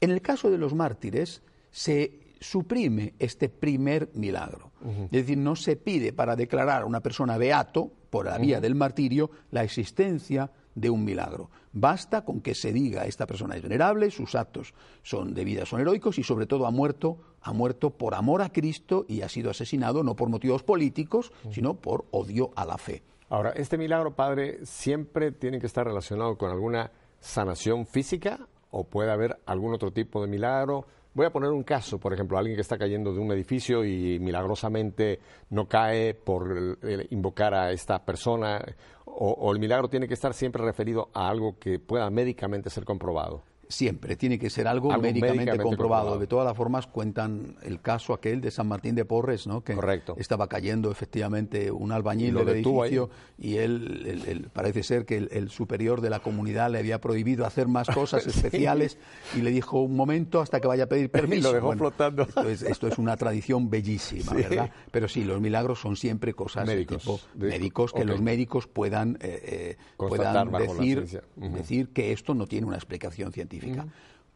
C: En el caso de los mártires, se suprime este primer milagro. Es decir, no se pide para declarar a una persona beato, por la vía del martirio, la existencia de un milagro. Basta con que se diga esta persona es venerable, sus actos son de vida son heroicos y sobre todo ha muerto, ha muerto por amor a Cristo y ha sido asesinado no por motivos políticos, sino por odio a la fe.
B: Ahora, este milagro, padre, siempre tiene que estar relacionado con alguna sanación física o puede haber algún otro tipo de milagro Voy a poner un caso, por ejemplo, alguien que está cayendo de un edificio y milagrosamente no cae por invocar a esta persona, o, el milagro tiene que estar siempre referido a algo que pueda médicamente ser comprobado.
C: Siempre, tiene que ser algo, médicamente, comprobado. De todas las formas, cuentan el caso aquel de San Martín de Porres, ¿no? que estaba cayendo efectivamente un albañil del edificio y él, parece ser que el, superior de la comunidad le había prohibido hacer más cosas especiales y le dijo un momento hasta que vaya a pedir permiso.
B: lo dejó flotando.
C: Esto es, una tradición bellísima, ¿verdad? Pero sí, los milagros son siempre cosas
B: médicos,
C: tipo médicos que los médicos puedan, eh, eh decir, decir que esto no tiene una explicación científica.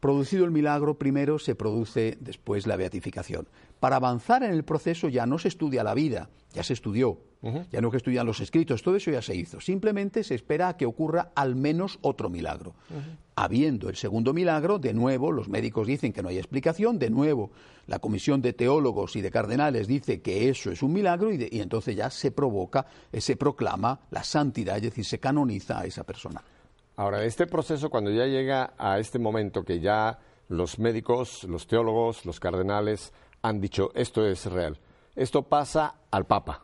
C: Producido el milagro, primero se produce después la beatificación. Para avanzar en el proceso ya no se estudia la vida, ya se estudió, ya no que estudian los escritos, todo eso ya se hizo. Simplemente se espera a que ocurra al menos otro milagro. Habiendo el segundo milagro, de nuevo los médicos dicen que no hay explicación, de nuevo la comisión de teólogos y de cardenales dice que eso es un milagro y, y entonces ya se provoca, se proclama la santidad, es decir, se canoniza a esa persona.
B: Ahora, este proceso, cuando ya llega a este momento que ya los médicos, los teólogos, los cardenales han dicho esto es real, esto pasa al Papa.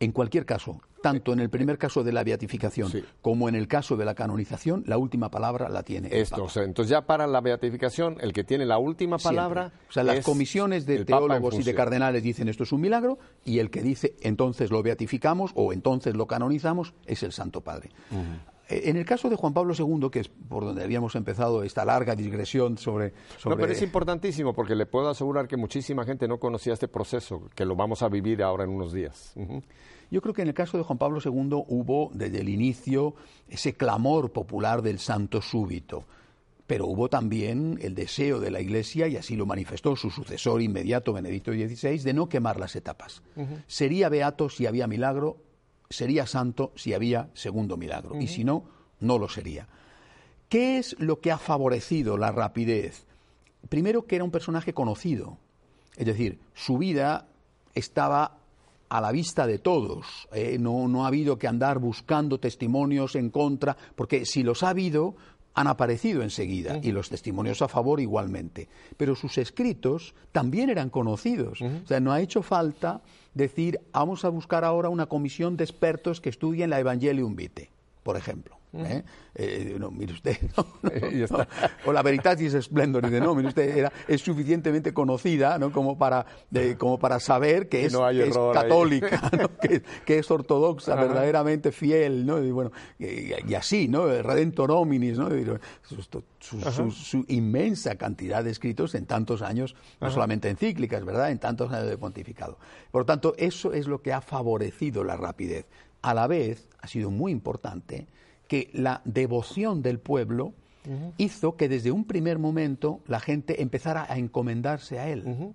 C: En cualquier caso, tanto en el primer caso de la beatificación como en el caso de la canonización, la última palabra la tiene.
B: Esto, o sea, entonces ya para la beatificación, el que tiene la última palabra.
C: O sea, las comisiones de teólogos y de cardenales dicen esto es un milagro, y el que dice entonces lo beatificamos o entonces lo canonizamos es el Santo Padre. En el caso de Juan Pablo II, que es por donde habíamos empezado esta larga digresión sobre,
B: No, pero es importantísimo porque le puedo asegurar que muchísima gente no conocía este proceso, que lo vamos a vivir ahora en unos días.
C: Yo creo que en el caso de Juan Pablo II hubo desde el inicio ese clamor popular del santo súbito. pero hubo también el deseo de la Iglesia, y así lo manifestó su sucesor inmediato, Benedicto XVI, de no quemar las etapas. Sería beato si había milagro, sería santo si había segundo milagro, y si no, no lo sería. ¿Qué es lo que ha favorecido la rapidez? Primero que era un personaje conocido, es decir, su vida estaba a la vista de todos. ¿eh? no, no ha habido que andar buscando testimonios en contra, porque si los ha habido, han aparecido enseguida y los testimonios a favor igualmente. Pero sus escritos también eran conocidos. O sea, no ha hecho falta decir, vamos a buscar ahora una comisión de expertos que estudien la Evangelium Vitae, por ejemplo. ¿Eh? Eh, no, mire usted, o la Veritatis Splendor, no, mire usted, era, es suficientemente conocida ¿no? como, para, como para saber que, es, católica, que, es ortodoxa, verdaderamente fiel, ¿no? y, bueno, y, así, ¿no? Redentor hominis, ¿no? Su, inmensa cantidad de escritos en tantos años, no solamente encíclicas, ¿verdad?, en tantos años de pontificado. Por lo tanto, eso es lo que ha favorecido la rapidez. A la vez, ha sido muy importante que la devoción del pueblo hizo que desde un primer momento la gente empezara a encomendarse a él.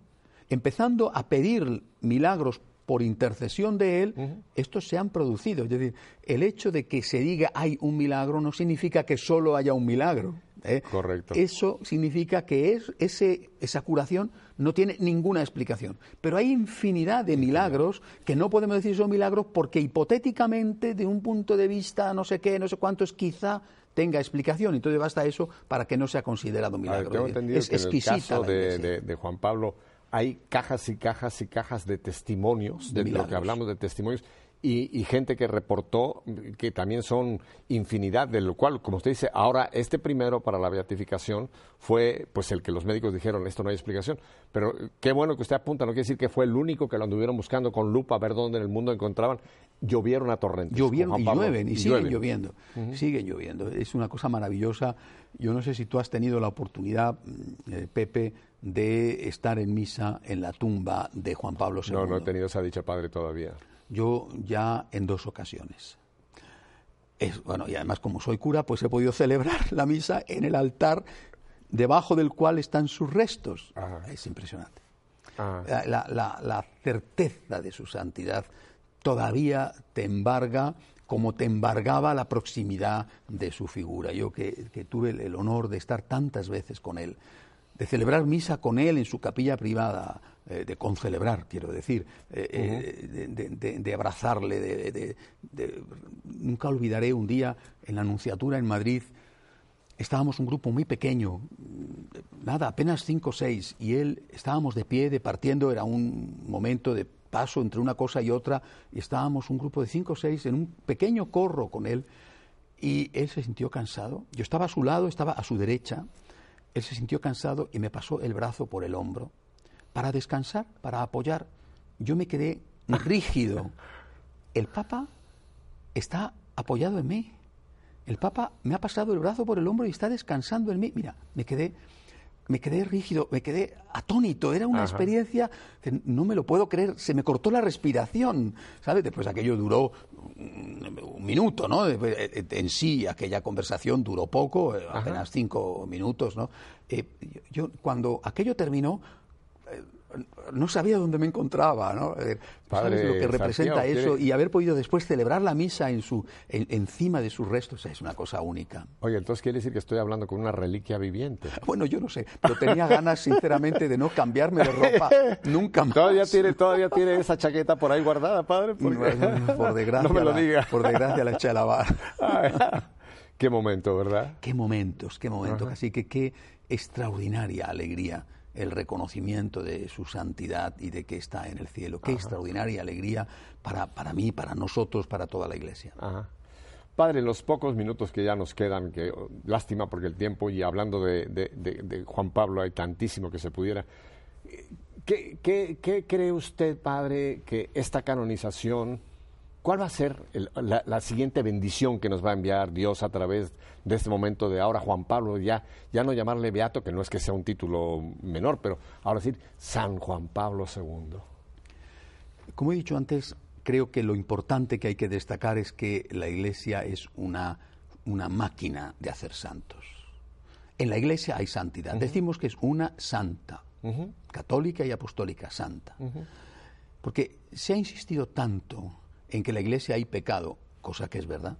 C: Empezando a pedir milagros por intercesión de él, estos se han producido. Es decir, el hecho de que se diga hay un milagro no significa que solo haya un milagro. ¿eh?
B: Correcto.
C: Eso significa que es, ese, esa curación no tiene ninguna explicación. Pero hay infinidad de milagros que no podemos decir son milagros porque hipotéticamente, de un punto de vista no sé qué, no sé cuántos, quizá tenga explicación. Entonces basta eso para que no sea considerado milagro.
B: es exquisita. En el caso de, Juan Pablo hay cajas y cajas y cajas de testimonios, de, de lo que hablamos de testimonios y, gente que reportó que también son infinidad, de lo cual, como usted dice, ahora este primero para la beatificación fue pues el que los médicos dijeron, esto no hay explicación. Pero qué bueno que usted apunta, no quiere decir que fue el único que lo anduvieron buscando con lupa a ver dónde en el mundo encontraban. Llovieron a torrentes.
C: Llovieron y llueven, y, siguen lloviendo. Siguen lloviendo. Es una cosa maravillosa. Yo no sé si tú has tenido la oportunidad, mm, eh, Pepe, de estar en misa en la tumba de Juan Pablo II.
B: No, no he tenido esa dicha padre todavía.
C: Yo ya en dos ocasiones. bueno, y además como soy cura, pues he podido celebrar la misa en el altar debajo del cual están sus restos. Es impresionante. La, certeza de su santidad todavía te embarga como te embargaba la proximidad de su figura. Yo que, que tuve el honor de estar tantas veces con él, de celebrar misa con él en su capilla privada, eh, de concelebrar, quiero decir, eh, eh, de, abrazarle, de, nunca olvidaré un día en la Anunciatura en Madrid, estábamos un grupo muy pequeño, nada, apenas cinco o seis, y él estábamos de pie, departiendo, era un momento de paso entre una cosa y otra, y estábamos un grupo de cinco o seis en un pequeño corro con él, y él se sintió cansado, yo estaba a su lado, estaba a su derecha, él se sintió cansado y me pasó el brazo por el hombro para descansar, para apoyar. Yo me quedé rígido. El Papa está apoyado en mí. El Papa me ha pasado el brazo por el hombro y está descansando en mí. Mira, me quedé, me quedé rígido, me quedé atónito. Era una experiencia, no me lo puedo creer, se me cortó la respiración. ¿Sabes? Después aquello duró un minuto, ¿no? Eh, en sí, aquella conversación duró poco, eh, apenas cinco minutos, ¿no? Eh, yo, cuando aquello terminó, no sabía dónde me encontraba, ¿no? Padre, lo que representa eso? Y haber podido después celebrar la misa en su, encima de sus restos es una cosa única.
B: Oye, entonces quiere decir que estoy hablando con una reliquia viviente.
C: Bueno, yo no sé, pero tenía ganas, sinceramente, de no cambiarme de ropa nunca más.
B: ¿Todavía tiene, todavía tiene esa chaqueta por ahí guardada, padre?
C: Por, desgracia. No me lo diga. por desgracia la eché a lavar.
B: qué momento, ¿verdad?
C: Qué momentos, qué momentos. Así que qué extraordinaria alegría el reconocimiento de su santidad y de que está en el cielo. Qué extraordinaria alegría para, para mí, para nosotros, para toda la iglesia.
B: Padre, en los pocos minutos que ya nos quedan, que lástima porque el tiempo, y hablando de, Juan Pablo hay tantísimo que se pudiera. ¿Qué, qué cree usted, Padre, que esta canonización ¿Cuál va a ser la, siguiente bendición que nos va a enviar Dios a través de este momento de ahora Juan Pablo? Ya, ya no llamarle Beato, que no es que sea un título menor, pero ahora decir San Juan Pablo II.
C: Como he dicho antes, creo que lo importante que hay que destacar es que la Iglesia es una, una máquina de hacer santos. En la Iglesia hay santidad. Decimos que es una santa, católica y apostólica santa. Porque se ha insistido tanto en que la Iglesia hay pecado, cosa que es verdad.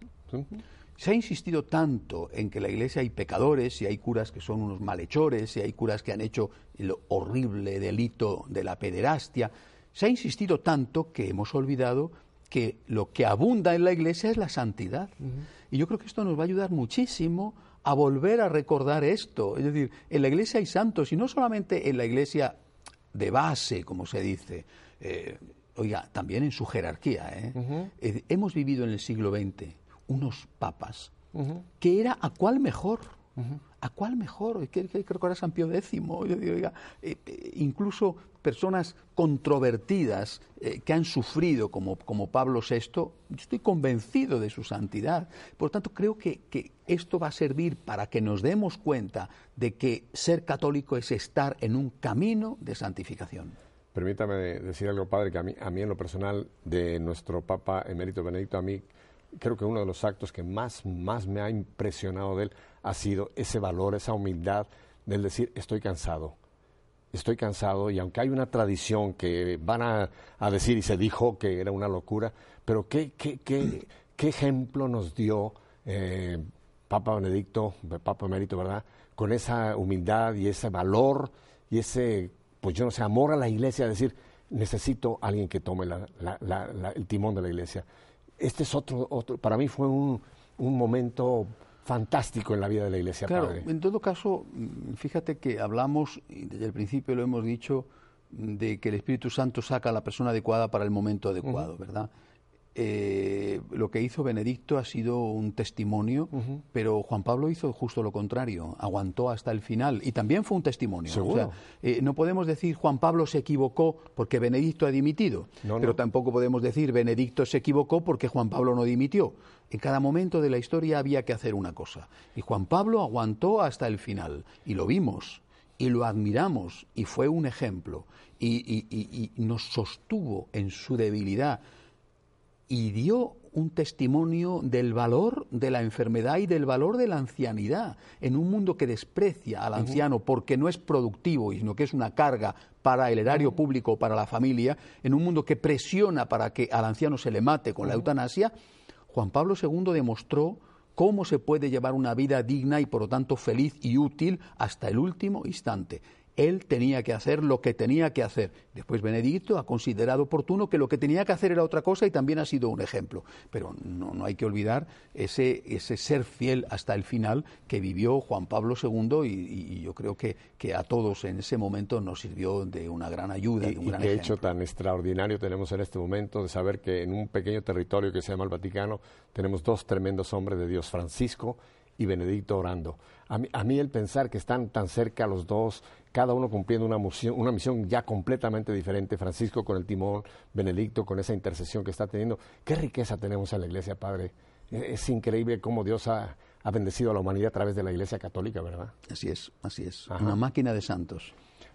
C: Se ha insistido tanto en que en la iglesia hay pecadores y hay curas que son unos malhechores y hay curas que han hecho el horrible delito de la pederastia. Se ha insistido tanto que hemos olvidado que lo que abunda en la iglesia es la santidad. Y yo creo que esto nos va a ayudar muchísimo a volver a recordar esto. Es decir, en la iglesia hay santos y no solamente en la iglesia de base, como se dice. Eh, oiga, también en su jerarquía. ¿eh? Eh, hemos vivido en el siglo XX unos papas, que era a cuál mejor. ¿A cuál mejor? Creo que era San Pío X. Yo digo, oiga, eh, eh, incluso personas controvertidas eh, que han sufrido, como, como Pablo VI, yo estoy convencido de su santidad. Por lo tanto, creo que, que, esto va a servir para que nos demos cuenta de que ser católico es estar en un camino de santificación.
B: Permítame decir algo, padre, que a mí, a mí en lo personal, de nuestro Papa Emérito Benedicto, a mí creo que uno de los actos que más, más me ha impresionado de él ha sido ese valor, esa humildad del decir, estoy cansado, estoy cansado y aunque hay una tradición que van a, decir y se dijo que era una locura, pero qué, qué, qué, qué ejemplo nos dio eh, Papa Benedicto, Papa Emérito, ¿verdad? Con esa humildad y ese valor y ese, pues yo no sé, amor a la iglesia, decir, necesito a alguien que tome el timón de la iglesia este es otro, otro para mí fue un, un momento fantástico en la vida de la Iglesia.
C: Claro, en todo caso, mm, fíjate que hablamos, y desde el principio lo hemos dicho, de que el Espíritu Santo saca a la persona adecuada para el momento adecuado, ¿verdad? Eh, lo que hizo Benedicto ha sido un testimonio, pero Juan Pablo hizo justo lo contrario, aguantó hasta el final y también fue un testimonio. Eh, no podemos decir Juan Pablo se equivocó porque Benedicto ha dimitido, pero tampoco podemos decir Benedicto se equivocó porque Juan Pablo no dimitió. En cada momento de la historia había que hacer una cosa y Juan Pablo aguantó hasta el final y lo vimos y lo admiramos y fue un ejemplo y nos sostuvo en su debilidad y dio un testimonio del valor de la enfermedad y del valor de la ancianidad en un mundo que desprecia al anciano porque no es productivo, sino que es una carga para el erario público o para la familia, en un mundo que presiona para que al anciano se le mate con la eutanasia, Juan Pablo II demostró cómo se puede llevar una vida digna y por lo tanto feliz y útil hasta el último instante él tenía que hacer lo que tenía que hacer. Después Benedicto ha considerado oportuno que lo que tenía que hacer era otra cosa y también ha sido un ejemplo. Pero no, no hay que olvidar ese, ese, ser fiel hasta el final que vivió Juan Pablo II y, yo creo que, que, a todos en ese momento nos sirvió de una gran ayuda.
B: Y,
C: un gran
B: qué hecho tan extraordinario tenemos en este momento de saber que en un pequeño territorio que se llama el Vaticano tenemos dos tremendos hombres de Dios, Francisco y Benedicto orando. A mí, a mí, el pensar que están tan cerca los dos, cada uno cumpliendo una misión, una misión ya completamente diferente, Francisco con el timón, Benedicto con esa intercesión que está teniendo, qué riqueza tenemos en la Iglesia, Padre. E, es increíble cómo Dios ha, bendecido a la humanidad a través de la Iglesia Católica, ¿verdad?
C: Así es, así es. Una máquina de santos.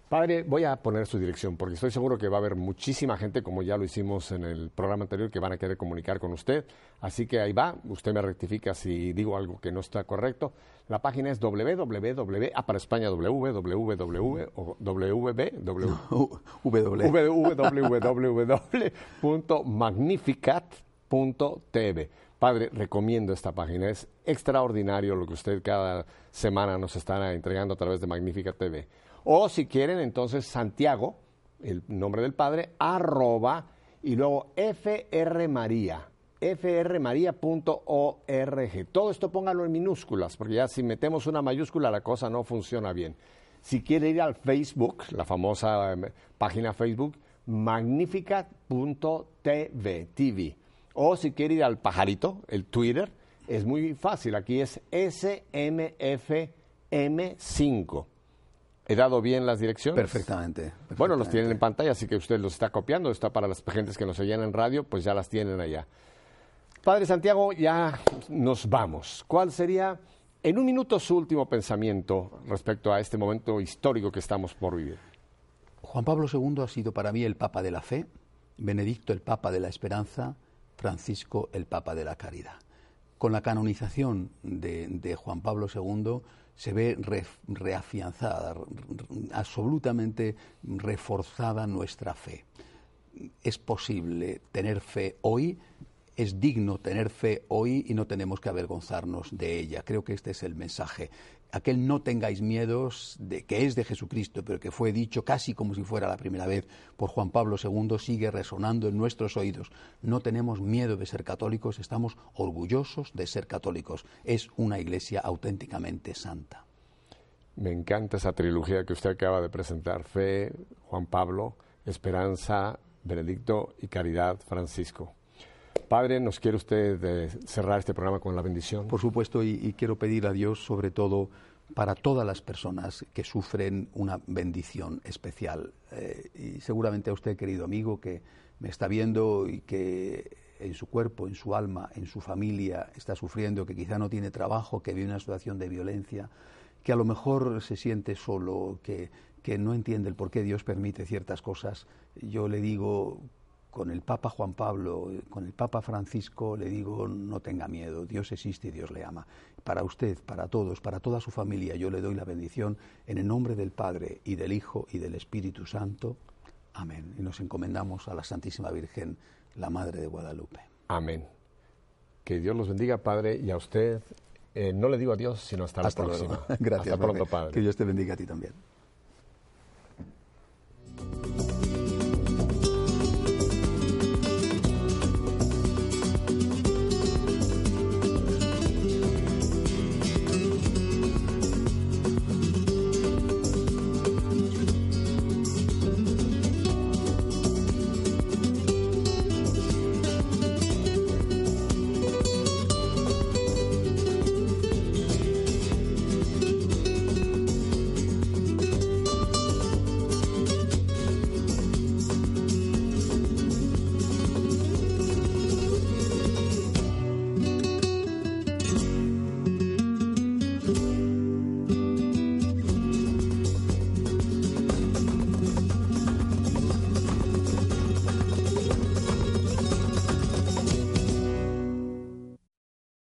B: Padre, voy a poner su dirección porque estoy seguro que va a haber muchísima gente, como ya lo hicimos en el programa anterior, que van a querer comunicar con usted. Así que ahí va, usted me rectifica si digo algo que no está correcto. La página es www, ah, para España www, o www.magnificat.tv. Padre, recomiendo esta página. Es extraordinario lo que usted cada semana nos está entregando a través de Magnificat TV. O si quieren, entonces Santiago, el nombre del Padre, arroba y luego FR María, frmaria.org. Todo esto póngalo en minúsculas, porque ya si metemos una mayúscula la cosa no funciona bien. Si quiere ir al Facebook, la famosa em, página Facebook, magnificat.tv, TV. O si quiere ir al pajarito, el Twitter, es muy fácil. Aquí es SMFM5. ¿He dado bien las direcciones?
C: Perfectamente,
B: Bueno, los tienen en pantalla, así que usted los está copiando. Está para las gentes que nos oyen en radio, pues ya las tienen allá. Padre Santiago, ya nos vamos. ¿Cuál sería, en un minuto, su último pensamiento respecto a este momento histórico que estamos por vivir?
C: Juan Pablo II ha sido para mí el Papa de la Fe, Benedicto el Papa de la Esperanza, Francisco el Papa de la Caridad. Con la canonización de, Juan Pablo II se ve reafianzada, absolutamente reforzada nuestra fe. Es posible tener fe hoy es digno tener fe hoy y no tenemos que avergonzarnos de ella. Creo que este es el mensaje. Aquel no tengáis miedos de que es de Jesucristo, pero que fue dicho casi como si fuera la primera vez por Juan Pablo II, sigue resonando en nuestros oídos. No tenemos miedo de ser católicos, estamos orgullosos de ser católicos. Es una iglesia auténticamente santa.
B: Me encanta esa trilogía que usted acaba de presentar, Fe, Juan Pablo, Esperanza, Benedicto y Caridad, Francisco. Padre, ¿nos quiere usted eh, cerrar este programa con la bendición?
C: Por supuesto, y, quiero pedir a Dios, sobre todo, para todas las personas que sufren una bendición especial. Eh, y seguramente a usted, querido amigo, que me está viendo y que en su cuerpo, en su alma, en su familia está sufriendo, que quizá no tiene trabajo, que vive una situación de violencia, que a lo mejor se siente solo, que, que no entiende el por qué Dios permite ciertas cosas, yo le digo con el Papa Juan Pablo, con el Papa Francisco, le digo, no tenga miedo, Dios existe y Dios le ama. Para usted, para todos, para toda su familia, yo le doy la bendición en el nombre del Padre y del Hijo y del Espíritu Santo. Amén. Y nos encomendamos a la Santísima Virgen, la Madre de Guadalupe.
B: Amén. Que Dios los bendiga, Padre, y a usted, eh, no le digo adiós, sino hasta, la próxima.
C: Gracias.
B: Hasta pronto, Padre.
C: Que Dios te bendiga a ti también.